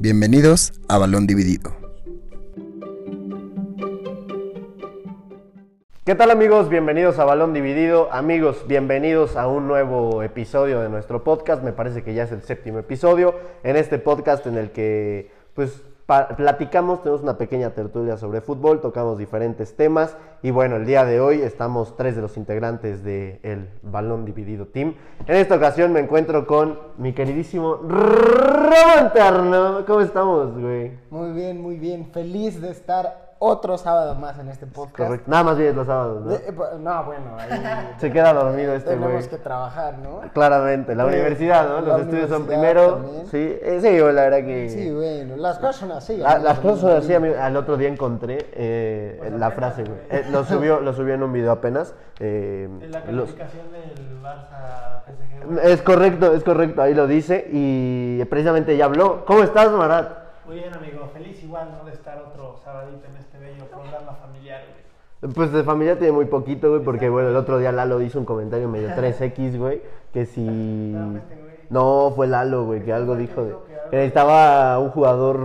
Bienvenidos a Balón Dividido. ¿Qué tal amigos? Bienvenidos a Balón Dividido. Amigos, bienvenidos a un nuevo episodio de nuestro podcast. Me parece que ya es el séptimo episodio. En este podcast en el que pues platicamos, tenemos una pequeña tertulia sobre fútbol, tocamos diferentes temas y bueno, el día de hoy estamos tres de los integrantes del Balón Dividido Team. En esta ocasión me encuentro con mi queridísimo Terno. ¿Cómo estamos, güey? Muy bien, muy bien. Feliz de estar otro sábado más en este podcast. Correcto. Nada más vienes los sábados, ¿no? De- eh, pues, no, bueno, ahí Se queda dormido este güey. tenemos que trabajar, ¿no? Claramente, la Sí, universidad, ¿no? la Los estudios son primero. también. Sí, eh, sí, la verdad que. Sí, bueno, las cosas son así. La- las cosas son así, amigo. Al otro día encontré eh, la frase, güey. Eh, lo, subió, lo subió en un video apenas. eh, En la los- calificación del Barça PSG. güey. es correcto, es correcto, ahí lo dice. Y precisamente ya habló. ¿Cómo estás, Marat? Muy bien, amigo. Feliz igual, ¿no? De estar otro sabadito en este bello programa familiar, güey. Pues de familia tiene muy poquito, güey, porque bueno, el otro día Lalo hizo un comentario medio 3X, güey, que si... Nuevamente, güey. No, fue Lalo, güey, que algo dijo de... Que necesitaba un jugador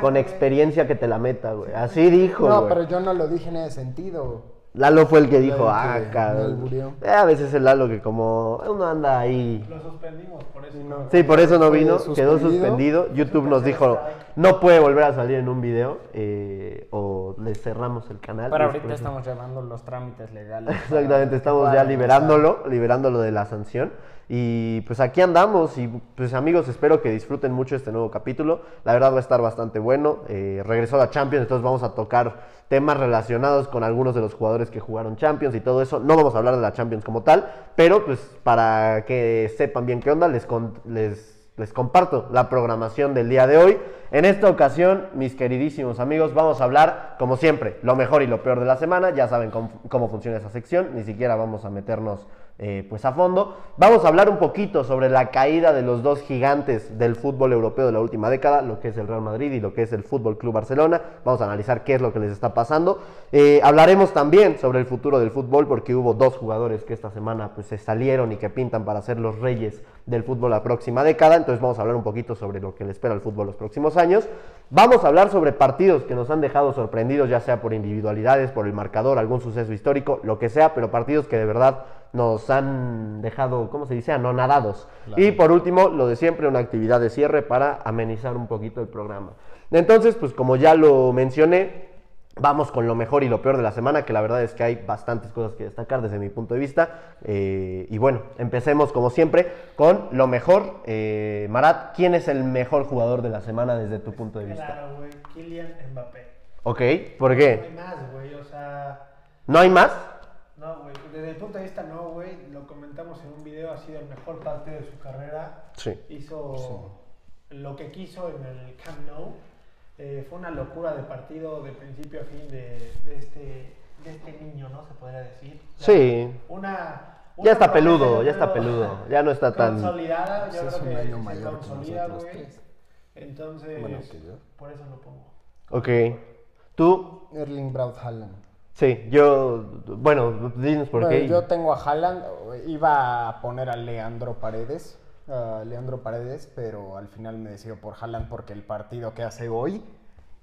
con güey. experiencia que te la meta, güey. Así dijo, No, güey. pero yo no lo dije en ese sentido. Lalo fue el que dijo, ah, cabrón. Eh, a veces el Lalo que como uno anda ahí... Lo suspendimos, por eso. no. Sí, por eso no vino, quedó suspendido. YouTube nos dijo, no puede volver a salir en un video eh, o le cerramos el canal. Pero ahorita estamos llevando los trámites legales. Exactamente, estamos ya liberándolo, liberándolo de la sanción. Y pues aquí andamos y pues amigos, espero que disfruten mucho este nuevo capítulo. La verdad va a estar bastante bueno. Eh, regresó la Champions, entonces vamos a tocar temas relacionados con algunos de los jugadores que jugaron Champions y todo eso. No vamos a hablar de la Champions como tal, pero pues para que sepan bien qué onda, les, les, les comparto la programación del día de hoy. En esta ocasión, mis queridísimos amigos, vamos a hablar, como siempre, lo mejor y lo peor de la semana. Ya saben cómo, cómo funciona esa sección, ni siquiera vamos a meternos eh, pues a fondo. Vamos a hablar un poquito sobre la caída de los dos gigantes del fútbol europeo de la última década, lo que es el Real Madrid y lo que es el Fútbol Club Barcelona. Vamos a analizar qué es lo que les está pasando. Eh, hablaremos también sobre el futuro del fútbol, porque hubo dos jugadores que esta semana pues, se salieron y que pintan para ser los reyes del fútbol la próxima década. Entonces vamos a hablar un poquito sobre lo que le espera al fútbol los próximos años. Vamos a hablar sobre partidos que nos han dejado sorprendidos, ya sea por individualidades, por el marcador, algún suceso histórico, lo que sea, pero partidos que de verdad nos han dejado, ¿cómo se dice?, anonadados. Y por último, lo de siempre, una actividad de cierre para amenizar un poquito el programa. Entonces, pues como ya lo mencioné, Vamos con lo mejor y lo peor de la semana, que la verdad es que hay bastantes cosas que destacar desde mi punto de vista. Eh, y bueno, empecemos como siempre con lo mejor. Eh, Marat, ¿quién es el mejor jugador de la semana desde tu punto de vista? Claro, güey. Kylian Mbappé. Ok, ¿por No hay qué? más, güey. O sea. ¿No hay más? Desde el punto de vista, no, güey. Lo comentamos en un video. Ha sido el mejor partido de su carrera. Sí. Hizo lo que quiso en el Camp Nou. Eh, fue una locura de partido de principio a fin de, de este, de este niño, ¿no? Se podría decir. Ya Sí. Una, Ya está una peludo, ya está peludo. Ya no está tan... Consolidada, yo Sí, es creo un que año se mayor que consolida, güey. Entonces, Bueno, que yo. por eso lo pongo. Ok. ¿Tú? Erling Braut Haaland. Sí, yo... Bueno, dinos por Bueno, qué. Yo tengo a Haaland, iba a poner a Leandro Paredes, a Leandro Paredes, pero al final me decido por Haaland porque el partido que hace hoy,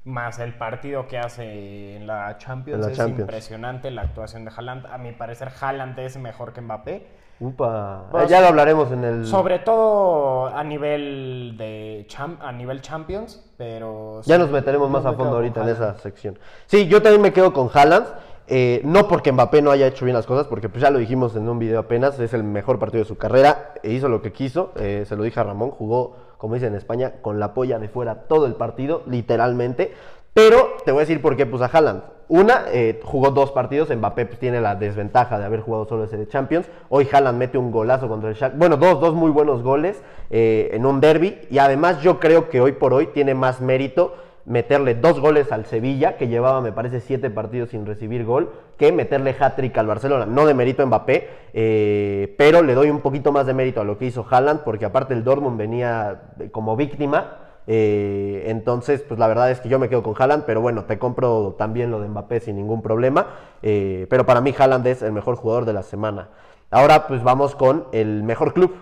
más el partido que hace en la Champions, En la es Champions. impresionante la actuación de Haaland. A mi parecer, Haaland es mejor que Mbappé. Upa. Eh, ya lo hablaremos en el... Sobre todo a nivel de cham- a nivel Champions, pero Ya sí, nos meteremos más a fondo ahorita en esa sección. Sí, yo también me quedo con Haaland. eh, no porque Mbappé no haya hecho bien las cosas, porque pues ya lo dijimos en un video apenas, es el mejor partido de su carrera, e hizo lo que quiso, eh, se lo dije a Ramón, jugó, como dicen en España, con la polla de fuera todo el partido, literalmente. Pero te voy a decir por qué puse a Haaland. Una, eh, jugó dos partidos, Mbappé pues, tiene la desventaja de haber jugado solo ese de Champions. Hoy Haaland mete un golazo contra el Shakhtar. Bueno, dos, dos muy buenos goles eh, en un derby. Y además yo creo que hoy por hoy tiene más mérito meterle dos goles al Sevilla, que llevaba, me parece, siete partidos sin recibir gol, que meterle hat-trick al Barcelona. No de mérito a Mbappé, eh, pero le doy un poquito más de mérito a lo que hizo Haaland, porque aparte el Dortmund venía como víctima. Eh, entonces, pues la verdad es que yo me quedo con Haaland, pero bueno, te compro también lo de Mbappé sin ningún problema. Eh, pero para mí Haaland es el mejor jugador de la semana. Ahora pues vamos con el mejor club.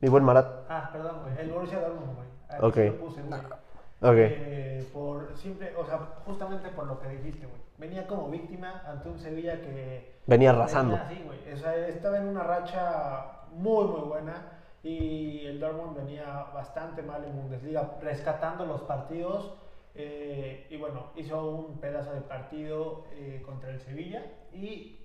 Mi buen Marat. Ah, perdón, güey. El Borussia Dortmund, güey. Aquí Ok. lo puse, güey. Ok. Eh, por simple, o sea, justamente por lo que dijiste, güey. Venía como víctima ante un Sevilla que Venía arrasando. venía así, güey. O sea, estaba en una racha muy, muy buena y el Dortmund venía bastante mal en Bundesliga, rescatando los partidos. eh, y bueno, hizo un pedazo de partido eh, contra el Sevilla y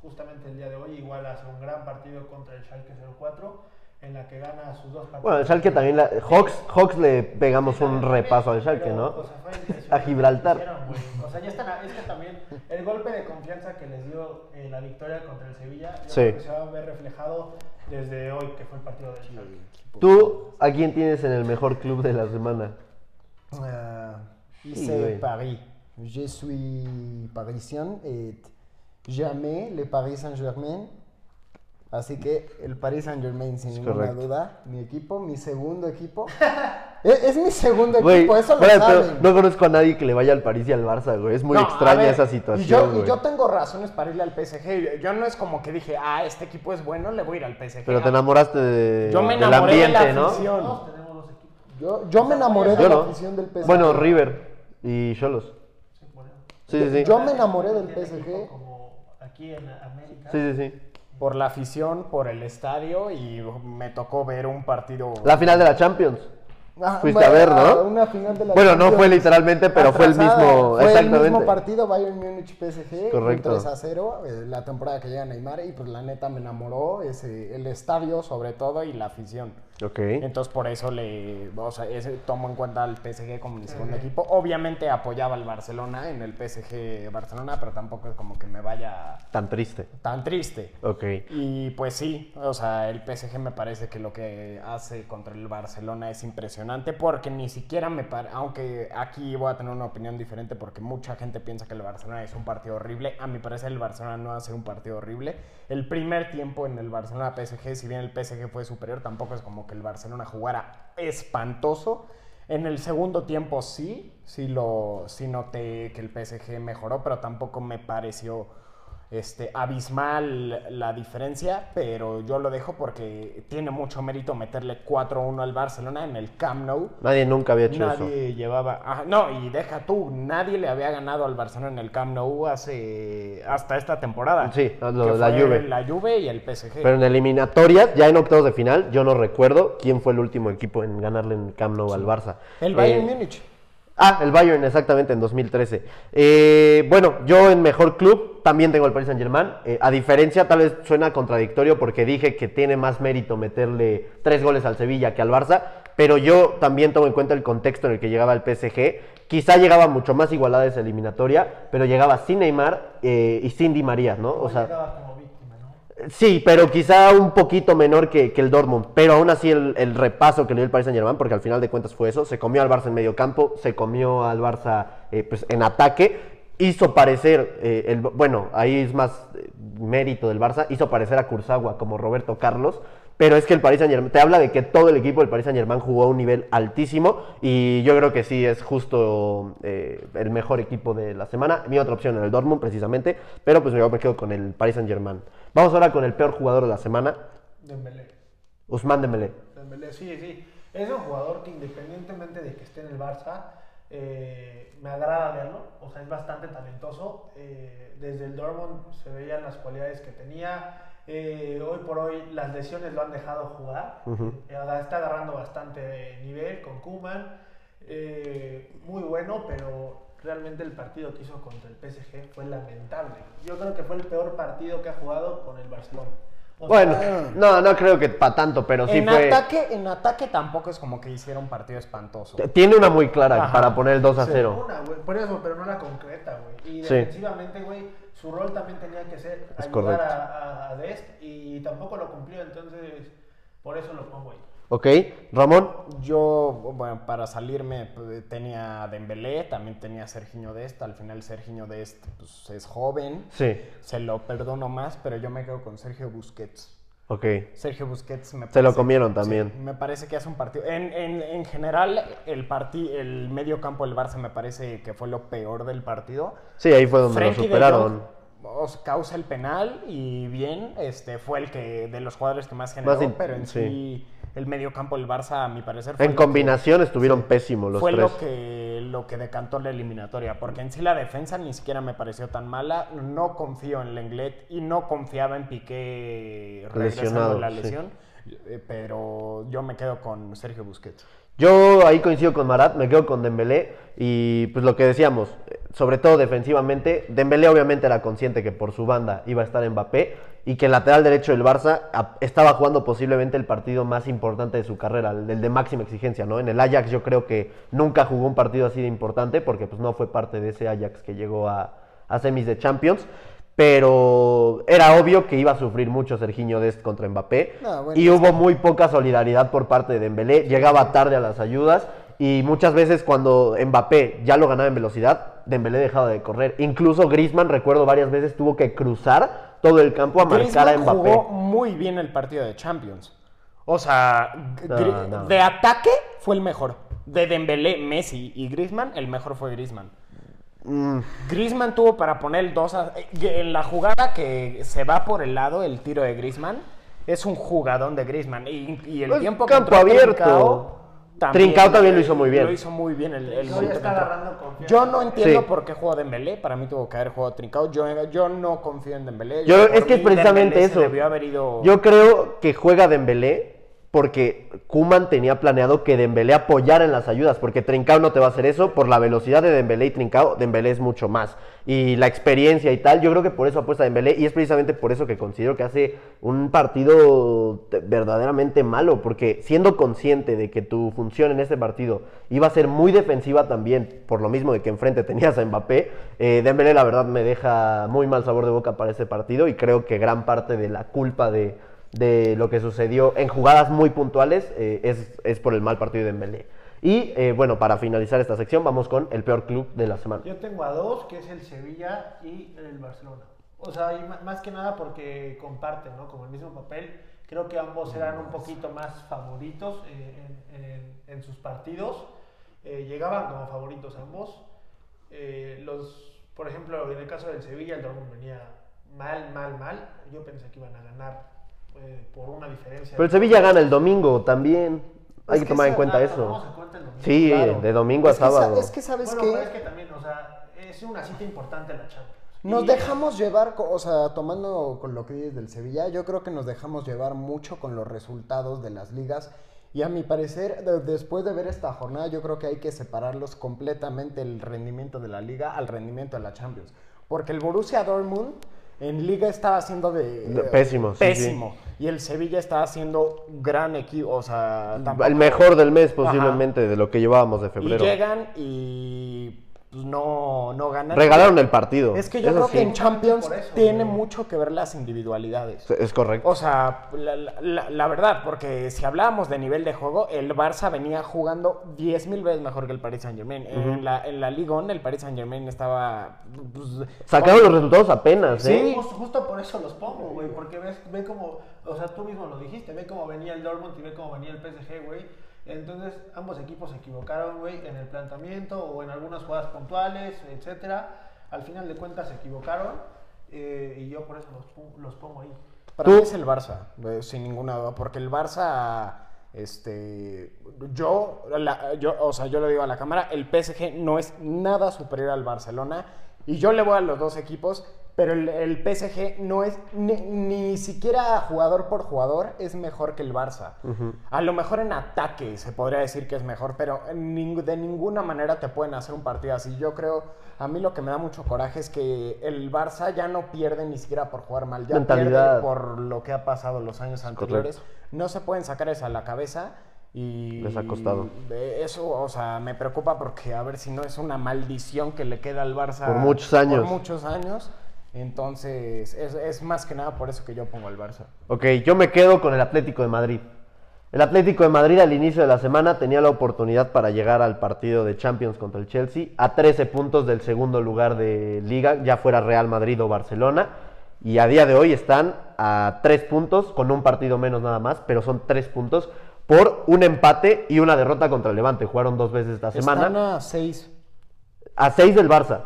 justamente el día de hoy igual hace un gran partido contra el Schalke 04 en la que gana sus dos partidos. Bueno, el Schalke también, la, Hawks, Hawks le pegamos un repaso al Schalke, ¿no? o sea, fue A Gibraltar. hicieron. O sea, ya están, es que también el golpe de confianza que les dio eh, la victoria contra el Sevilla, yo Sí. creo que se va a ver reflejado desde hoy, que fue el partido del Schalke. ¿Tú a quién tienes en el mejor club de la semana? Euh, Sí, c'est. Paris. Je suis parisien et jamais le Paris Saint-Germain. Así que el Paris Saint-Germain, sin Es ninguna correcto. duda, mi equipo, mi segundo equipo. es, es mi segundo Güey, equipo, eso lo saben. no conozco a nadie que le vaya al París y al Barça, güey. Es muy No, extraña ver, esa y situación, yo, y yo tengo razones para irle al PSG. Yo no es como que dije, ah, este equipo es bueno, le voy a ir al PSG. Pero te enamoraste de- Yo me del enamoré de la ambiente, ¿no? afición. Todos tenemos dos equipos. Yo, yo me enamoré de la afición del PSG. Bueno, River y Cholos. Sí. Sí, sí. Yo me enamoré del PSG. Como aquí en América. Sí, sí, sí. Por la afición, por el estadio y me tocó ver un partido. La final de la Champions. Ah, fuiste a ver, ¿no? Una final de la Bueno, no Champions fue literalmente, pero fue el atrasada. mismo. Fue el exactamente. mismo partido Bayern Múnich PSG, Correcto. un 3 a 0, eh, la temporada que llega Neymar y pues la neta me enamoró ese, el estadio sobre todo y la afición. Ok. Entonces por eso le, o sea, ese, tomo en cuenta al PSG como mi segundo equipo. Obviamente apoyaba al Barcelona en el PSG Barcelona, pero tampoco es como que me vaya Tan triste. tan triste. Ok. Y pues sí, o sea, el PSG me parece que lo que hace contra el Barcelona es impresionante porque ni siquiera me parece, aunque aquí voy a tener una opinión diferente porque mucha gente piensa que el Barcelona es un partido horrible, a mi parecer el Barcelona no hace un partido horrible. El primer tiempo en el Barcelona PSG, si bien el PSG fue superior, tampoco es como que el Barcelona jugara espantoso. En el segundo tiempo sí, sí lo sí noté que el PSG mejoró, pero tampoco me pareció este, abismal la diferencia, pero yo lo dejo porque tiene mucho mérito meterle 4-1 al Barcelona en el Camp Nou. Nadie nunca había hecho Nadie llevaba. no, y deja tú, nadie le había ganado al Barcelona en el Camp Nou hace hasta esta temporada. Sí, lo- que la Juve. La Juve y el PSG. eso. Pero en eliminatorias, ya en octavos de final, yo no recuerdo quién fue el último equipo en ganarle en Camp Nou al Barça. el Bayern Eh, Múnich. Ah, el Bayern, exactamente, en 2013. Eh, bueno, yo en mejor club también tengo el Paris Saint Germain. a diferencia, tal vez suena contradictorio porque dije que tiene más mérito meterle tres goles al Sevilla que al Barça, pero yo también tomo en cuenta el contexto en el que llegaba el PSG. Quizá llegaba mucho más igualada esa eliminatoria, pero llegaba sin Neymar eh, y sin Di María, ¿no? O sea, llegaba como víctima, ¿no? Sí, pero quizá un poquito menor que, que el Dortmund. Pero aún así el, el repaso que le dio el Paris Saint Germain, porque al final de cuentas fue eso, se comió al Barça en medio campo, se comió al Barça eh, pues, en ataque, hizo parecer, eh, el, bueno, ahí es más eh, mérito del Barça, hizo parecer a Kurzawa como Roberto Carlos. Pero es que el Paris Saint Germain, te habla de que todo el equipo del Paris Saint Germain jugó a un nivel altísimo y yo creo que sí es justo eh, el mejor equipo de la semana. Mi otra opción era el Dortmund precisamente, pero pues yo me quedo con el Paris Saint Germain. Vamos ahora con el peor jugador de la semana, Dembélé. Ousmane Dembélé. Dembélé, sí, sí. Es un jugador que independientemente de que esté en el Barça, eh, me agrada verlo. O sea, es bastante talentoso. Eh, desde el Dortmund se veían las cualidades que tenía. Eh, hoy por hoy las lesiones lo han dejado jugar. Eh, está agarrando bastante nivel con Kuman. muy bueno, pero realmente el partido que hizo contra el PSG fue lamentable. Yo creo que fue el peor partido que ha jugado con el Barcelona. O Bueno, sea, no, no creo que para tanto, pero sí en, fue... ataque, en ataque tampoco es como que hiciera un partido espantoso. Tiene una muy clara Ajá. para poner el 2 a 0. Una, güey, por eso, pero no la concreta, güey. Y Sí. defensivamente, güey, su rol también tenía que ser Es ayudar correcto. a, a, a Dest y tampoco lo cumplió, entonces por eso lo pongo ahí. ¿Ok? Ramón, Yo, bueno, para salirme pues, tenía Dembélé, también tenía a Serginho Dest. Al final Serginho Dest pues, es joven, sí. se lo perdono más, pero yo me quedo con Sergio Busquets. Ok. Sergio Busquets me Se lo parece- comieron sí, también. me parece que hace un partido. En, en, en general, el, parti, el medio campo del Barça me parece que fue lo peor del partido. Sí, ahí fue donde Frenkie lo de superaron. Os causa el penal y bien, este fue el que de los jugadores que más generó, Más in- pero en sí. sí. el mediocampo del Barça, a mi parecer, fue En que- combinación estuvieron pésimos los fue tres. lo que, lo que decantó la eliminatoria, porque en sí la defensa ni siquiera me pareció tan mala. No confío en Lenglet y no confiaba en Piqué regresando de la lesión, eh, pero yo me quedo con Sergio Busquets. Yo ahí coincido con Marat, me quedo con Dembélé y pues lo que decíamos, sobre todo defensivamente, Dembélé obviamente era consciente que por su banda iba a estar Mbappé y que el lateral derecho del Barça estaba jugando posiblemente el partido más importante de su carrera, el de máxima exigencia, ¿no? En el Ajax yo creo que nunca jugó un partido así de importante porque pues no fue parte de ese Ajax que llegó a, a semis de Champions. Pero era obvio que iba a sufrir mucho Serginho Dest contra Mbappé. No, bueno, y hubo muy poca solidaridad por parte de Dembélé. Llegaba tarde a las ayudas. Y muchas veces cuando Mbappé ya lo ganaba en velocidad, Dembélé dejaba de correr. Incluso Griezmann, recuerdo varias veces, tuvo que cruzar todo el campo a marcar a Mbappé. jugó muy bien el partido de Champions. O sea, No, no. de ataque fue el mejor. De Dembélé, Messi y Griezmann, el mejor fue Griezmann. Mm, Griezmann tuvo para poner el 2 a- en la jugada que se va por el lado, el tiro de Griezmann. Es un jugadón de Griezmann. Y, y el Pues, tiempo que campo entró abierto. Trincao Trincao también lo hizo muy bien. Lo hizo muy bien el, el está agarrando confianza. Yo no entiendo Sí. por qué jugó Dembélé. Para mí tuvo que haber jugado Trincao. Yo, yo no confío en Dembélé. Yo, es que es precisamente Dembélé eso. debió haber ido- Yo creo que juega Dembélé porque Kuman tenía planeado que Dembélé apoyara en las ayudas, porque Trincao no te va a hacer eso, por la velocidad de Dembélé y Trincao, Dembélé es mucho más. Y la experiencia y tal, yo creo que por eso apuesta Dembélé y es precisamente por eso que considero que hace un partido te- verdaderamente malo, porque siendo consciente de que tu función en este partido iba a ser muy defensiva también, por lo mismo de que enfrente tenías a Mbappé, eh, Dembélé la verdad me deja muy mal sabor de boca para este partido y creo que gran parte de la culpa de de lo que sucedió en jugadas muy puntuales eh, es, es por el mal partido de Dembélé. Y eh, bueno, para finalizar esta sección vamos con el peor club de la semana. Yo tengo a dos, que es el Sevilla y el Barcelona. O sea, más que nada porque comparten, ¿no? Como el mismo papel. Creo que ambos eran un poquito más favoritos eh, en, sus partidos. Eh, llegaban como favoritos ambos. Los, por ejemplo, en el caso del Sevilla, el Dortmund venía mal, mal, mal. Yo pensé que iban a ganar eh, por una diferencia. Pero el Sevilla gana el domingo también. Hay Es que tomar en cuenta ah, eso. tomamos en cuenta el domingo. Sí, Claro. de domingo a Es que sa- sábado. es que sabes Bueno, que pero es que también, o sea, es una cita importante la Champions. nos Y- dejamos llevar, o sea, tomando con lo que dices del Sevilla, yo creo que nos dejamos llevar mucho con los resultados de las ligas. Y a mi parecer, de- después de ver esta jornada, yo creo que hay que separarlos completamente el rendimiento de la liga al rendimiento de la Champions. Porque el Borussia Dortmund en liga estaba haciendo de... De- pésimo, sí, Pésimo. Y el Sevilla estaba haciendo gran equipo, o sea... tampoco- El mejor del mes Ajá. posiblemente de lo que llevábamos de Y febrero. llegan y pues, no, no ganan. Regalaron el partido. Es que yo eso creo sí. que en Champions eso, tiene güey. mucho que ver las individualidades. Es correcto. O sea, la, la- verdad, porque si hablábamos de nivel de juego, el Barça venía jugando 10 mil veces mejor que el Paris Saint Germain. En la, en la Ligue 1, el Paris Saint Germain estaba... pues, Sacaron los resultados apenas, Sí. ¿eh? Justo, justo por eso los pongo, güey, porque ves, ve como, o sea, tú mismo lo dijiste, ve cómo venía el Dortmund y ve cómo venía el PSG, güey. Entonces, ambos equipos se equivocaron, güey, en el planteamiento o en algunas jugadas puntuales, etcétera. Al final de cuentas se equivocaron eh, y yo por eso los, los pongo ahí. Para Tú- mí es el Barça, eh, sin ninguna duda, porque el Barça, este, yo, la- yo, o sea, yo le digo a la cámara, el PSG no es nada superior al Barcelona y yo le voy a los dos equipos, pero el, el PSG no es ni, ni siquiera jugador por jugador es mejor que el Barça. A lo mejor en ataque se podría decir que es mejor, pero ning- de ninguna manera te pueden hacer un partido así. Yo creo, a mí lo que me da mucho coraje es que el Barça ya no pierde ni siquiera por jugar mal, ya Mentalidad. pierde por lo que ha pasado los años anteriores. No se pueden sacar eso a la cabeza y Les ha costado. de eso, o sea, me preocupa porque a ver si no es una maldición que le queda al Barça Por muchos años. Por muchos años. Entonces, es, es más que nada por eso que yo pongo al Barça. Ok, yo me quedo con el Atlético de Madrid. El Atlético de Madrid al inicio de la semana tenía la oportunidad para llegar al partido de Champions contra el Chelsea a 13 puntos del segundo lugar de liga, ya fuera Real Madrid o Barcelona. Y a día de hoy están a 3 puntos, con un partido menos nada más, pero son 3 puntos por un empate y una derrota contra el Levante. Jugaron dos veces esta semana. Están a seis. A 6 del Barça,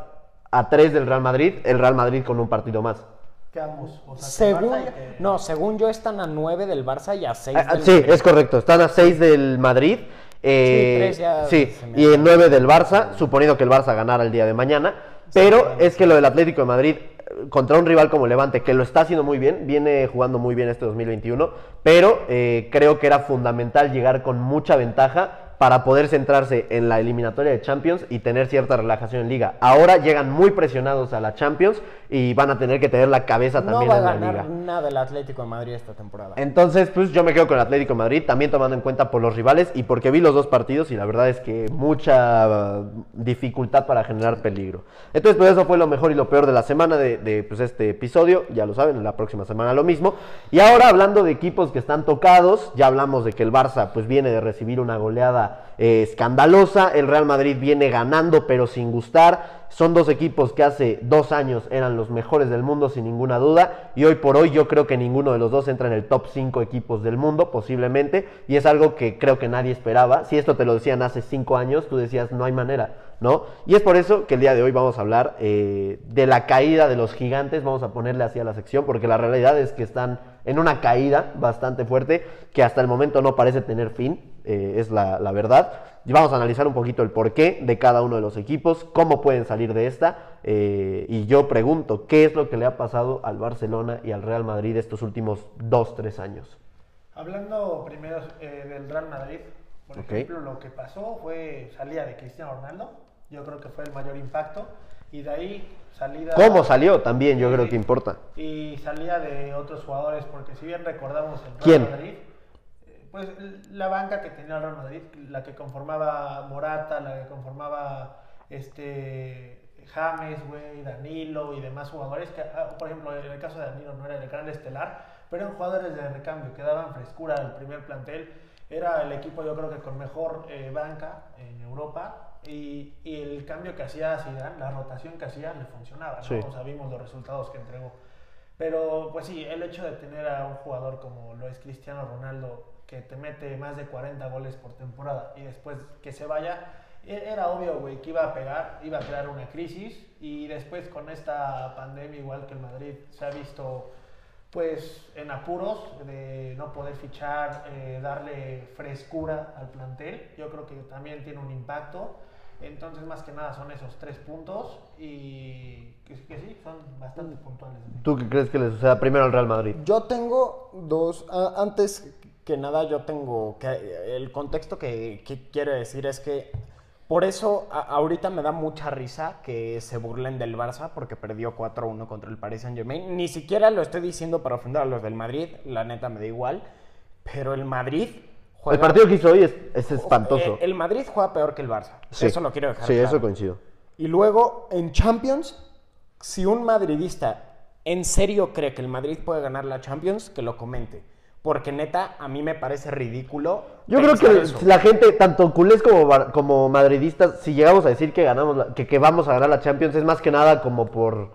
a 3 del Real Madrid, el Real Madrid con un partido más. que ambos. O sea, que el Según, que- no, según yo están a 9 del Barça y a 6 Ah, ah, del sí, Madrid. es correcto. Están a 6 del Madrid. eh, Sí, tres ya sí, y en 9 del Barça, suponiendo que el Barça ganara el día de mañana. Pero es que lo del Atlético de Madrid eh, contra un rival como Levante, que lo está haciendo muy bien, viene jugando muy bien este 2021, pero eh, creo que era fundamental llegar con mucha ventaja para poder centrarse en la eliminatoria de Champions y tener cierta relajación en liga. Ahora llegan muy presionados a la Champions y van a tener que tener la cabeza No también va a en la ganar liga. nada el Atlético de Madrid esta temporada. Entonces, pues yo me quedo con el Atlético de Madrid, también tomando en cuenta por los rivales y porque vi los dos partidos y la verdad es que mucha uh, dificultad para generar peligro. Entonces, pues eso fue lo mejor y lo peor de la semana de, de, pues, este episodio, ya lo saben, la próxima semana lo mismo. Y ahora hablando de equipos que están tocados, ya hablamos de que el Barça pues viene de recibir una goleada eh, escandalosa, el Real Madrid viene ganando pero sin gustar. Son dos equipos que hace dos años eran los mejores del mundo sin ninguna duda y hoy por hoy yo creo que ninguno de los dos entra en el top 5 equipos del mundo posiblemente y es algo que creo que nadie esperaba. Si esto te lo decían hace cinco años, tú decías no hay manera, ¿no? Y es por eso que el día de hoy vamos a hablar eh, de la caída de los gigantes, vamos a ponerle así a la sección porque la realidad es que están en una caída bastante fuerte que hasta el momento no parece tener fin, eh, es la, la verdad. Y vamos a analizar un poquito el porqué de cada uno de los equipos, cómo pueden salir de esta. eh, y yo pregunto, ¿qué es lo que le ha pasado al Barcelona y al Real Madrid estos últimos dos, tres años? Hablando primero eh, del Real Madrid, por ejemplo, lo que pasó fue salida de Cristiano Ronaldo. Yo creo que fue el mayor impacto. Y de ahí salida. ¿Cómo salió? También yo creo que importa. Y salida de otros jugadores, porque si bien recordamos el Real ¿Quién? Madrid, pues la banca que tenía el Real Madrid, la que conformaba Morata, la que conformaba este James, güey, Danilo y demás jugadores, que ah, por ejemplo en el caso de Danilo no era el gran estelar, pero eran jugadores de recambio que daban frescura al primer plantel. Era el equipo yo creo que con mejor eh, banca en Europa y, y el cambio que hacía Zidane, la rotación que hacía le funcionaba, ¿no? Sí. O sea, vimos los resultados que entregó. Pero pues sí, el hecho de tener a un jugador como lo es Cristiano Ronaldo, que te mete más de 40 goles por temporada y después que se vaya, e- era obvio, güey, que iba a pegar, iba a crear una crisis y después con esta pandemia, igual que el Madrid, se ha visto pues en apuros de no poder fichar, eh, darle frescura al plantel. Yo creo que también tiene un impacto. Entonces, más que nada, son esos tres puntos y que, que sí, son bastante puntuales. ¿Tú qué crees que le suceda primero al Real Madrid? Yo tengo dos. antes que nada, yo tengo que. El contexto que, que quiero decir es que. Por eso a- ahorita me da mucha risa que se burlen del Barça porque perdió 4-1 contra el Paris Saint Germain. Ni siquiera lo estoy diciendo para ofender a los del Madrid, la neta me da igual. Pero el Madrid juega. El partido que hizo hoy es, es espantoso. Eh, El Madrid juega peor que el Barça. Sí. Eso lo quiero dejar Sí, claro. eso coincido. Y luego en Champions, si un madridista en serio cree que el Madrid puede ganar la Champions, que lo comente. Porque neta, a mí me parece ridículo. Yo creo que eso. la gente, tanto culés como, como madridistas, si llegamos a decir que ganamos la- que, que vamos a ganar la Champions, es más que nada como por.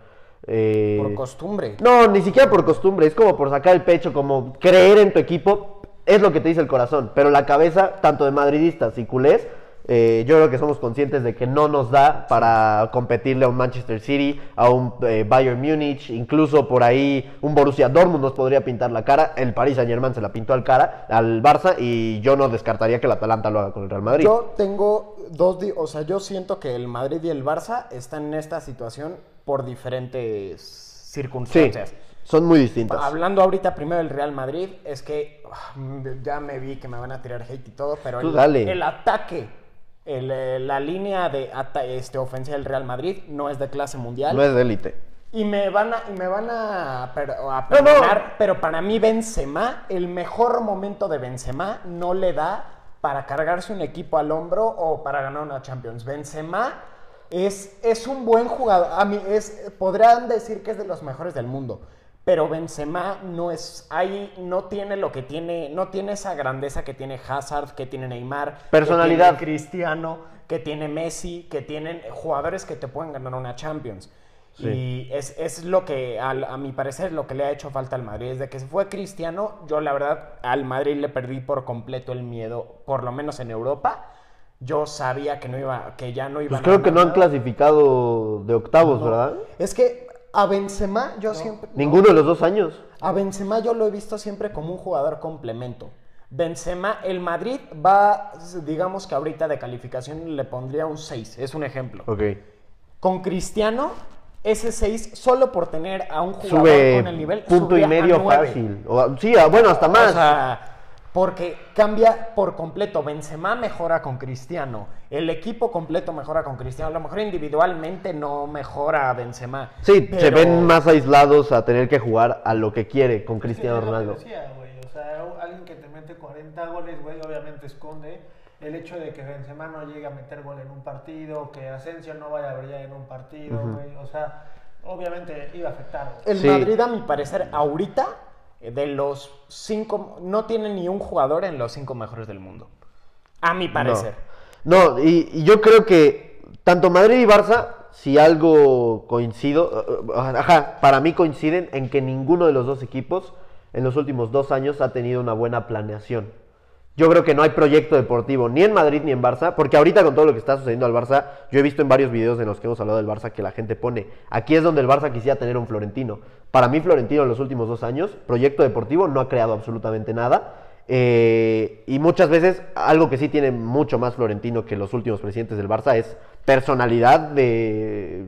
eh, Por costumbre. no, ni siquiera por costumbre, es como por sacar el pecho, como creer en tu equipo, es lo que te dice el corazón. Pero la cabeza, tanto de madridistas y culés, eh, yo creo que somos conscientes de que no nos da para competirle a un Manchester City, a un eh, Bayern Múnich, incluso por ahí un Borussia Dortmund nos podría pintar la cara. El Paris Saint Germain se la pintó al cara, al Barça, y yo no descartaría que el Atalanta lo haga con el Real Madrid. Yo tengo dos, o sea, yo siento que el Madrid y el Barça están en esta situación por diferentes sí, circunstancias. son muy distintas. Hablando ahorita primero del Real Madrid, es que ah, ya me vi que me van a tirar hate y todo, pero el ataque, el, eh, la línea de este, ofensiva del Real Madrid no es de clase mundial. No es de élite. Y me van a, y me van a, per- a No, no. perdonar, pero para mí Benzema, el mejor momento de Benzema no le da para cargarse un equipo al hombro o para ganar una Champions. Benzema es, es un buen jugador. A mí es, podrán decir que es de los mejores del mundo. Pero Benzema no es ahí, no tiene lo que tiene, no tiene esa grandeza que tiene Hazard, que tiene Neymar, Personalidad. que tiene Cristiano, que tiene Messi, que tienen jugadores que te pueden ganar una Champions. Sí. Y es, es lo que, a mi parecer, lo que le ha hecho falta al Madrid. Desde que se fue Cristiano, yo la verdad al Madrid le perdí por completo el miedo, por lo menos en Europa. Yo sabía que no iba, que ya no iba Pues creo que no han clasificado de octavos, ¿verdad? Es que A Benzema yo siempre... Ninguno de los dos años. A Benzema yo lo he visto siempre como un jugador complemento. Benzema, el Madrid va, digamos que ahorita de calificación le pondría un 6, es un ejemplo. Ok. Con Cristiano, ese 6, solo por tener a un jugador Sube con el nivel, punto y medio fácil. O- sí, bueno, hasta más. O sea, porque cambia por completo. Benzema mejora con Cristiano. El equipo completo mejora con Cristiano. A lo mejor individualmente no mejora Benzema. sí, se ven más aislados a tener que jugar a lo que quiere con Cristiano Es lo que Ronaldo. decía, güey, O sea, alguien que te mete 40 goles, güey, obviamente esconde el hecho de que Benzema no llegue a meter gol en un partido, que Asensio no vaya a brillar en un partido, güey. O sea, obviamente iba a afectar. El Sí. Madrid, a mi parecer, ahorita, de los cinco, no tiene ni un jugador en los cinco mejores del mundo. A mi parecer. No, no, y, y yo creo que tanto Madrid y Barça, si algo coincido, uh, uh, ajá, para mí coinciden en que ninguno de los dos equipos en los últimos dos años ha tenido una buena planeación. Yo creo que no hay proyecto deportivo ni en Madrid ni en Barça, porque ahorita con todo lo que está sucediendo al Barça, yo he visto en varios videos en los que hemos hablado del Barça que la gente pone, aquí es donde el Barça quisiera tener un Florentino. Para mí Florentino en los últimos dos años, proyecto deportivo, no ha creado absolutamente nada. Eh, y muchas veces algo que sí tiene mucho más Florentino que los últimos presidentes del Barça es personalidad de...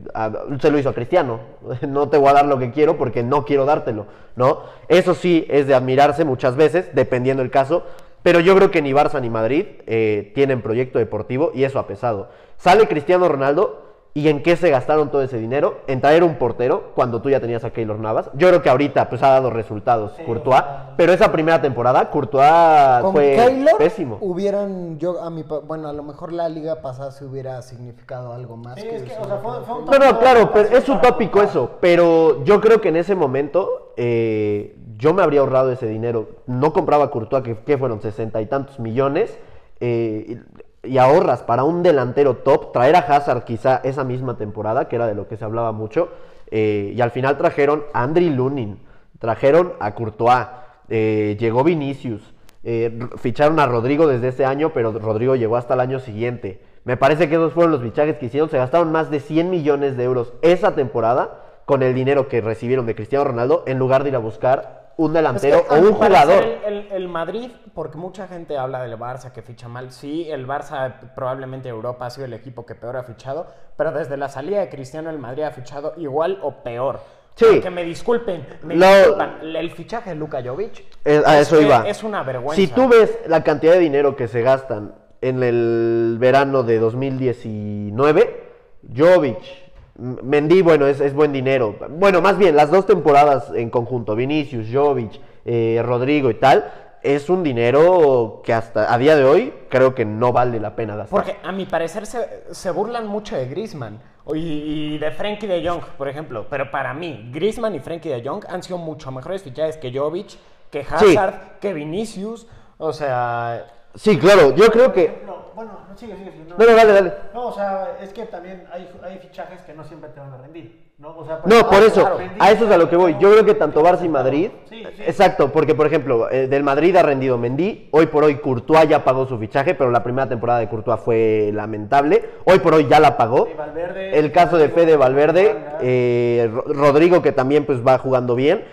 se lo hizo a Cristiano. No te voy a dar lo que quiero porque no quiero dártelo, ¿no? Eso sí es de admirarse muchas veces, dependiendo el caso. Pero yo creo que ni Barça ni Madrid eh, tienen proyecto deportivo y eso ha pesado. Sale Cristiano Ronaldo y en qué se gastaron todo ese dinero en traer un portero cuando tú ya tenías a Keylor Navas. Yo creo que ahorita pues ha dado resultados Sí, Courtois, pero esa primera temporada Courtois Con fue Keylor pésimo. hubieran, yo a mi, bueno, a lo mejor la liga pasada se hubiera significado algo más. Sí, es que, o sea, fue- fue un No, no, claro, pero es utópico eso. Pero yo creo que en ese momento eh, yo me habría ahorrado ese dinero. No compraba Courtois, que, que fueron sesenta y tantos millones. eh, y, ahorras para un delantero top. Traer a Hazard quizá esa misma temporada, que era de lo que se hablaba mucho. eh, y al final trajeron a Andriy Lunin. Trajeron a Courtois. eh, llegó Vinicius. eh, ficharon a Rodrigo desde ese año, pero Rodrigo llegó hasta el año siguiente. Me parece que esos fueron los fichajes que hicieron. Se gastaron más de 100 millones de euros esa temporada con el dinero que recibieron de Cristiano Ronaldo en lugar de ir a buscar un Es delantero que, o un jugador. El, el- el Madrid, porque mucha gente habla del Barça que ficha mal. Sí, el Barça probablemente Europa ha sido el equipo que peor ha fichado, pero desde la salida de Cristiano el Madrid ha fichado igual o peor. Sí. Que me disculpen, me disculpan, el fichaje de Luka Jovic Eh, a es- eso iba. es una vergüenza. Si tú ves la cantidad de dinero que se gastan en el verano de 2019, Jovic, Mendy, bueno, es, es buen dinero. Bueno, más bien, las dos temporadas en conjunto, Vinicius, Jovic, eh, Rodrigo y tal, es un dinero que hasta a día de hoy creo que no vale la pena gastar. Porque a mi parecer se, se burlan mucho de Griezmann y, y de Frenkie de Jong, por ejemplo. Pero para mí, Griezmann y Frenkie de Jong han sido mucho mejores fichajes que Jovic, que Hazard, que Vinicius. O sea, Sí, claro, yo creo que... No, bueno, no sigue, sigue, sigue. No, no, dale, dale. No, o sea, es que también hay, hay fichajes que no siempre te van a rendir, ¿no? O sea, No, por eso, claro, a eso es a lo que voy. Yo creo que tanto Barça y Madrid, Sí, sí. exacto, porque por ejemplo, eh, del Madrid ha rendido Mendy, hoy por hoy Courtois ya pagó su fichaje, pero la primera temporada de Courtois fue lamentable, hoy por hoy ya la pagó. Valverde, El caso de Fede Valverde, eh, Ro- Rodrigo que también pues va jugando bien.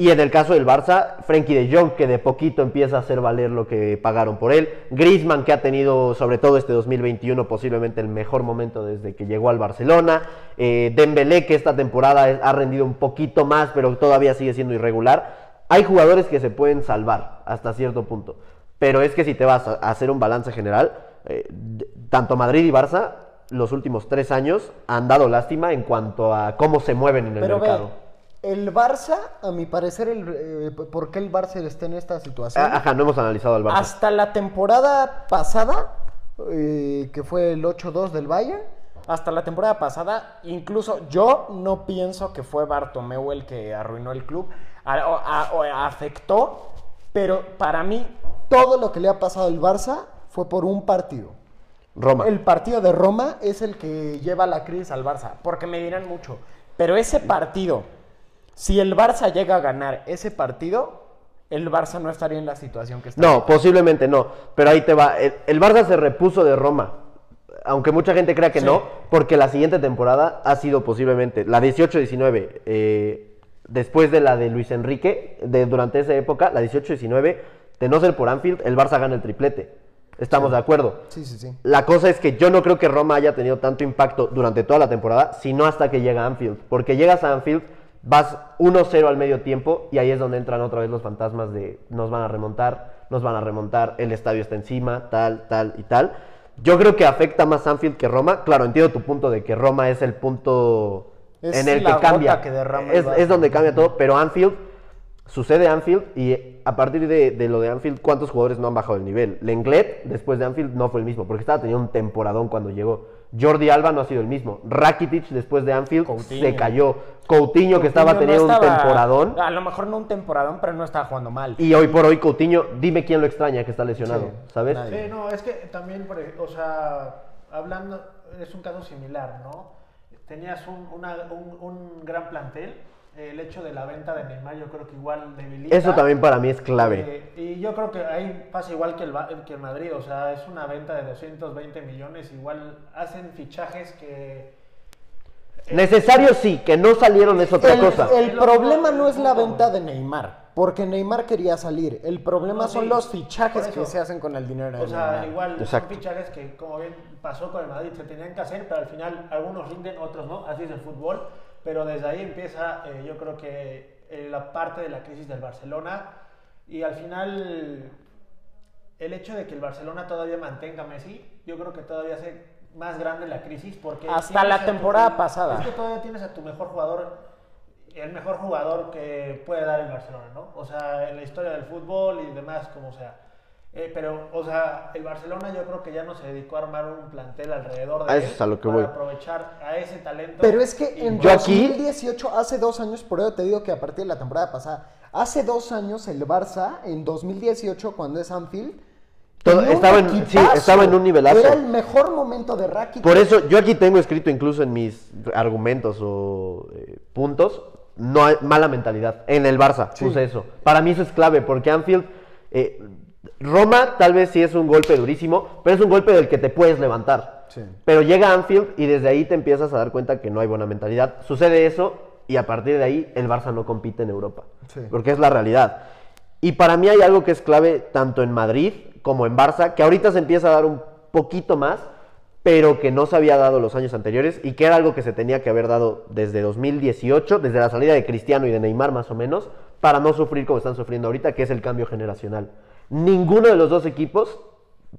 Y en el caso del Barça, Frenkie de Jong, que de poquito empieza a hacer valer lo que pagaron por él. Griezmann, que ha tenido, sobre todo este 2021, posiblemente el mejor momento desde que llegó al Barcelona. Eh, Dembélé, que esta temporada ha rendido un poquito más, pero todavía sigue siendo irregular. Hay jugadores que se pueden salvar hasta cierto punto. Pero es que si te vas a hacer un balance general, eh, tanto Madrid y Barça, los últimos tres años han dado lástima en cuanto a cómo se mueven en el pero ve, mercado. El Barça, a mi parecer, el, eh, ¿por qué el Barça está en esta situación? Ah, Ajá, no hemos analizado al Barça. Hasta la temporada pasada, eh, que fue el 8-2 del Bayern, hasta la temporada pasada, incluso yo no pienso que fue Bartomeu el que arruinó el club, a- afectó, pero para mí todo lo que le ha pasado al Barça fue por un partido. Roma. El partido de Roma es el que lleva la crisis al Barça, porque me dirán mucho, pero ese partido, si el Barça llega a ganar ese partido, el Barça no estaría en la situación que está. No, posiblemente no. Pero ahí te va. El, el Barça se repuso de Roma. aunque mucha gente crea que Sí. no, porque la siguiente temporada ha sido posiblemente la 18-19, eh, después de la de Luis Enrique, de, durante esa época, la 18-19, de no ser por Anfield, el Barça gana el triplete. Estamos de acuerdo. Sí, sí, sí. La cosa es que yo no creo que Roma haya tenido tanto impacto durante toda la temporada, sino hasta que llega Anfield. Porque llegas a Anfield, vas 1-0 al medio tiempo y ahí es donde entran otra vez los fantasmas de nos van a remontar, nos van a remontar, el estadio está encima, tal, tal y tal. Yo creo que afecta más Anfield que Roma. Claro, entiendo tu punto de que Roma es el punto Es en el la que cambia. que derrama es, es donde cambia todo, pero Anfield sucede Anfield y a partir de, de lo de Anfield, ¿cuántos jugadores no han bajado el nivel? Lenglet, después de Anfield, no fue el mismo, porque estaba teniendo un temporadón cuando llegó. Jordi Alba no ha sido el mismo. Rakitic, después de Anfield, Coutinho. se cayó. Coutinho, que estaba no teniendo un temporadón. A lo mejor no un temporadón, pero no estaba jugando mal. Y hoy por hoy, Coutinho, dime quién lo extraña que está lesionado, Sí, ¿sabes? nadie. Sí, no, es que también, por o sea, hablando, es un caso similar, ¿no? Tenías un, una- un- un gran plantel, el hecho de la venta de Neymar yo creo que igual debilita. Eso también para mí es clave. Eh, y yo creo que ahí pasa igual que el, que el Madrid, o sea, es una venta de 220 millones, igual hacen fichajes que... eh, Necesario sí, que no salieron es otra el, cosa. el problema no es la venta de Neymar, porque Neymar quería salir. El problema No, son sí, los fichajes que se hacen con el dinero de O sea, Neymar. igual Exacto. son fichajes que, como bien pasó con el Madrid, se tenían que hacer, pero al final algunos rinden, otros no, así es el fútbol. Pero desde ahí empieza, eh, yo creo que eh, la parte de la crisis del Barcelona. Y al final, el hecho de que el Barcelona todavía mantenga a Messi, yo creo que todavía hace más grande la crisis. porque Hasta la tu- temporada pasada. Es que todavía tienes a tu mejor jugador el mejor jugador que puede dar el Barcelona, ¿no? O sea, en la historia del fútbol y demás, como sea. Eh, pero, o sea, el Barcelona yo creo que ya no se dedicó a armar un plantel alrededor de A él eso es a lo que para voy. aprovechar a ese talento. Pero es que en Yo aquí- 2018, hace dos años, por eso te digo que a partir de la temporada pasada, hace dos años el Barça, en 2018, cuando es Anfield, Todo- estaba en- sí, estaba en un nivelazo. Era el mejor momento de Rakitic. Por eso, yo aquí tengo escrito incluso en mis argumentos o eh, puntos, no hay mala mentalidad. En el Barça puse eso. Para mí eso es clave, porque Anfield, eh, Roma tal vez sí es un golpe durísimo, pero es un golpe del que te puedes levantar. Sí. Pero llega Anfield y desde ahí te empiezas a dar cuenta que no hay buena mentalidad. Sucede eso y a partir de ahí el Barça no compite en Europa. Sí. Porque es la realidad. Y para mí hay algo que es clave tanto en Madrid como en Barça, que ahorita se empieza a dar un poquito más, pero que no se había dado los años anteriores y que era algo que se tenía que haber dado desde 2018, desde la salida de Cristiano y de Neymar más o menos, para no sufrir como están sufriendo ahorita, que es el cambio generacional. Ninguno de los dos equipos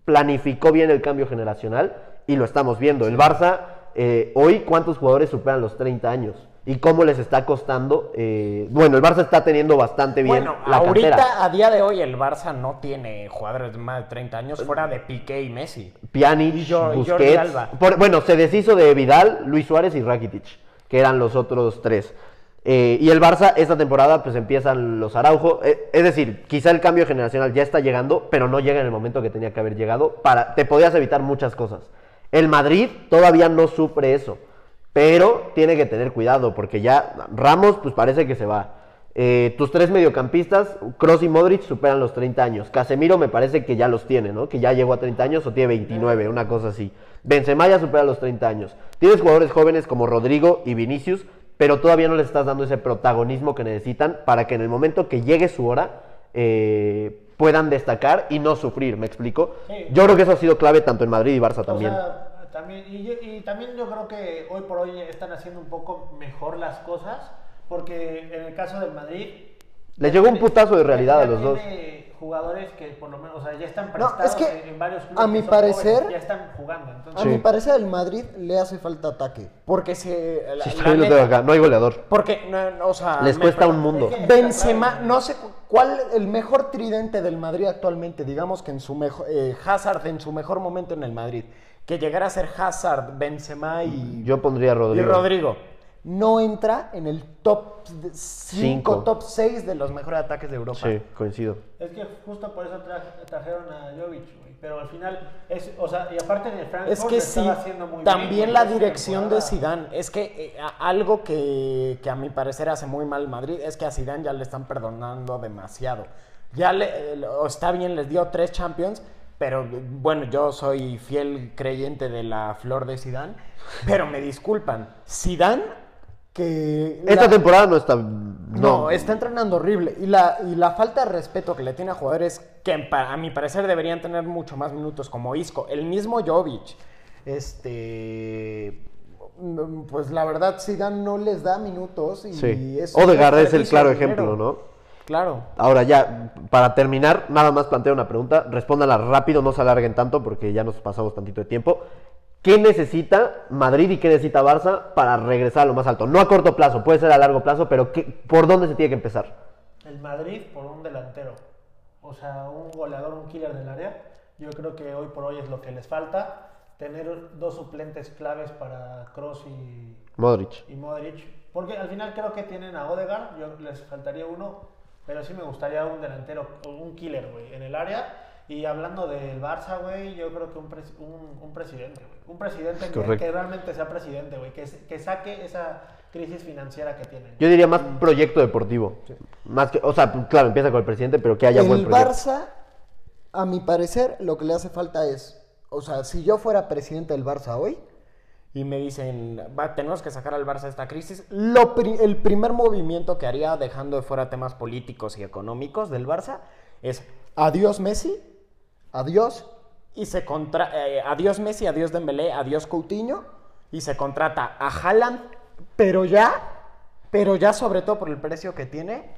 planificó bien el cambio generacional y lo estamos viendo. El Barça, eh, hoy, ¿cuántos jugadores superan los 30 años? ¿Y cómo les está costando? Eh, bueno, el Barça está teniendo bastante bien Bueno, la ahorita, cantera. a día de hoy, el Barça no tiene jugadores de más de 30 años fuera de Piqué y Messi. Pjanic, Y Busquets. Alba. por- bueno, se deshizo de Vidal, Luis Suárez y Rakitic, que eran los otros tres. Eh, y el Barça, esta temporada, pues empiezan los Araujo. Eh, es decir, quizá el cambio generacional ya está llegando, pero no llega en el momento que tenía que haber llegado. Para, te podías evitar muchas cosas. El Madrid todavía no sufre eso, pero tiene que tener cuidado, porque ya Ramos, pues parece que se va. Eh, tus tres mediocampistas, Kroos y Modric, superan los 30 años. Casemiro me parece que ya los tiene, ¿no? Que ya llegó a 30 años o tiene 29, una cosa así. Benzema ya supera los 30 años. Tienes jugadores jóvenes como Rodrigo y Vinicius, pero todavía no les estás dando ese protagonismo que necesitan para que en el momento que llegue su hora eh, puedan destacar y no sufrir, ¿me explico? Sí. Yo creo que eso ha sido clave tanto en Madrid y Barça también. O sea, también, y, también yo creo que hoy por hoy están haciendo un poco mejor las cosas, porque en el caso del Madrid... Les llegó un putazo de realidad a los dos. tiene jugadores que por lo menos, o sea, ya están No, prestados es que, en, varios clubes. a mi parecer- jóvenes, ya están jugando. Entonces, A Sí. mi parecer, al Madrid le hace falta ataque. Porque se. la- Sí, la neta- acá, no hay goleador. Porque, no, no, o sea. Les me- cuesta un mundo. Es que- Benzema, no sé cu- cuál el mejor tridente del Madrid actualmente, digamos que en su mejor Hazard en su mejor momento en el Madrid, que llegara a ser Hazard, Benzema y Yo pondría a y Rodrigo. No entra en el top 5, Cinco. top 6 de los mejores ataques de Europa. Sí, coincido. Es que justo por eso tra- trajeron a Jovic, güey. Pero al final, es, o sea, y aparte en el Frankfurt Es que lo sí, estaba haciendo muy bien, también la dirección de. Zidane, es que eh, algo que, que a mi parecer hace muy mal Madrid es que a Zidane ya le están perdonando demasiado. Ya le, eh, está bien, les dio tres Champions, Pero bueno, yo soy fiel creyente de la flor de Sidán, pero me disculpan, Sidán que Esta la- temporada no está. no, No, está entrenando horrible. Y la, y la falta de respeto que le tiene a jugadores que a mi parecer deberían tener mucho más minutos, como Isco, el mismo Jovic. Este. Pues la verdad, Zidane no les da minutos y Sí. es Odegaard es el claro ejemplo, ¿no? Claro. Ahora ya, para terminar, nada más planteo una pregunta. Respóndala rápido, no se alarguen tanto porque ya nos pasamos tantito de tiempo. ¿Qué necesita Madrid y qué necesita Barça para regresar a lo más alto? No a corto plazo, puede ser a largo plazo, pero ¿qué- ¿por dónde se tiene que empezar? El Madrid por un delantero. O sea, un goleador, un killer del área. Yo creo que hoy por hoy es lo que les falta. Tener dos suplentes claves para Cross y, Modric. y Modric. Porque al final creo que tienen a Odegaard. Yo les faltaría uno. Pero sí me gustaría un delantero, un killer, güey, en el área. Y hablando del Barça, güey, yo creo que un, pres- un, un presidente, güey. Un presidente que, que realmente sea presidente, güey. Que, que saque esa crisis financiera que tienen. Yo diría más proyecto deportivo. Más que, o sea, claro, empieza con el presidente, pero que haya buen El proyecto. Barça, a mi parecer, lo que le hace falta es, o sea, si yo fuera presidente del Barça hoy, Y me dicen, va, tenemos que sacar al Barça de esta crisis. Lo pri- el primer movimiento que haría, dejando de fuera temas políticos y económicos del Barça, es adiós Messi, adiós, y se contra eh, adiós Messi, adiós Dembélé, adiós Coutinho y se contrata a Haaland, pero ya, pero ya sobre todo por el precio que tiene,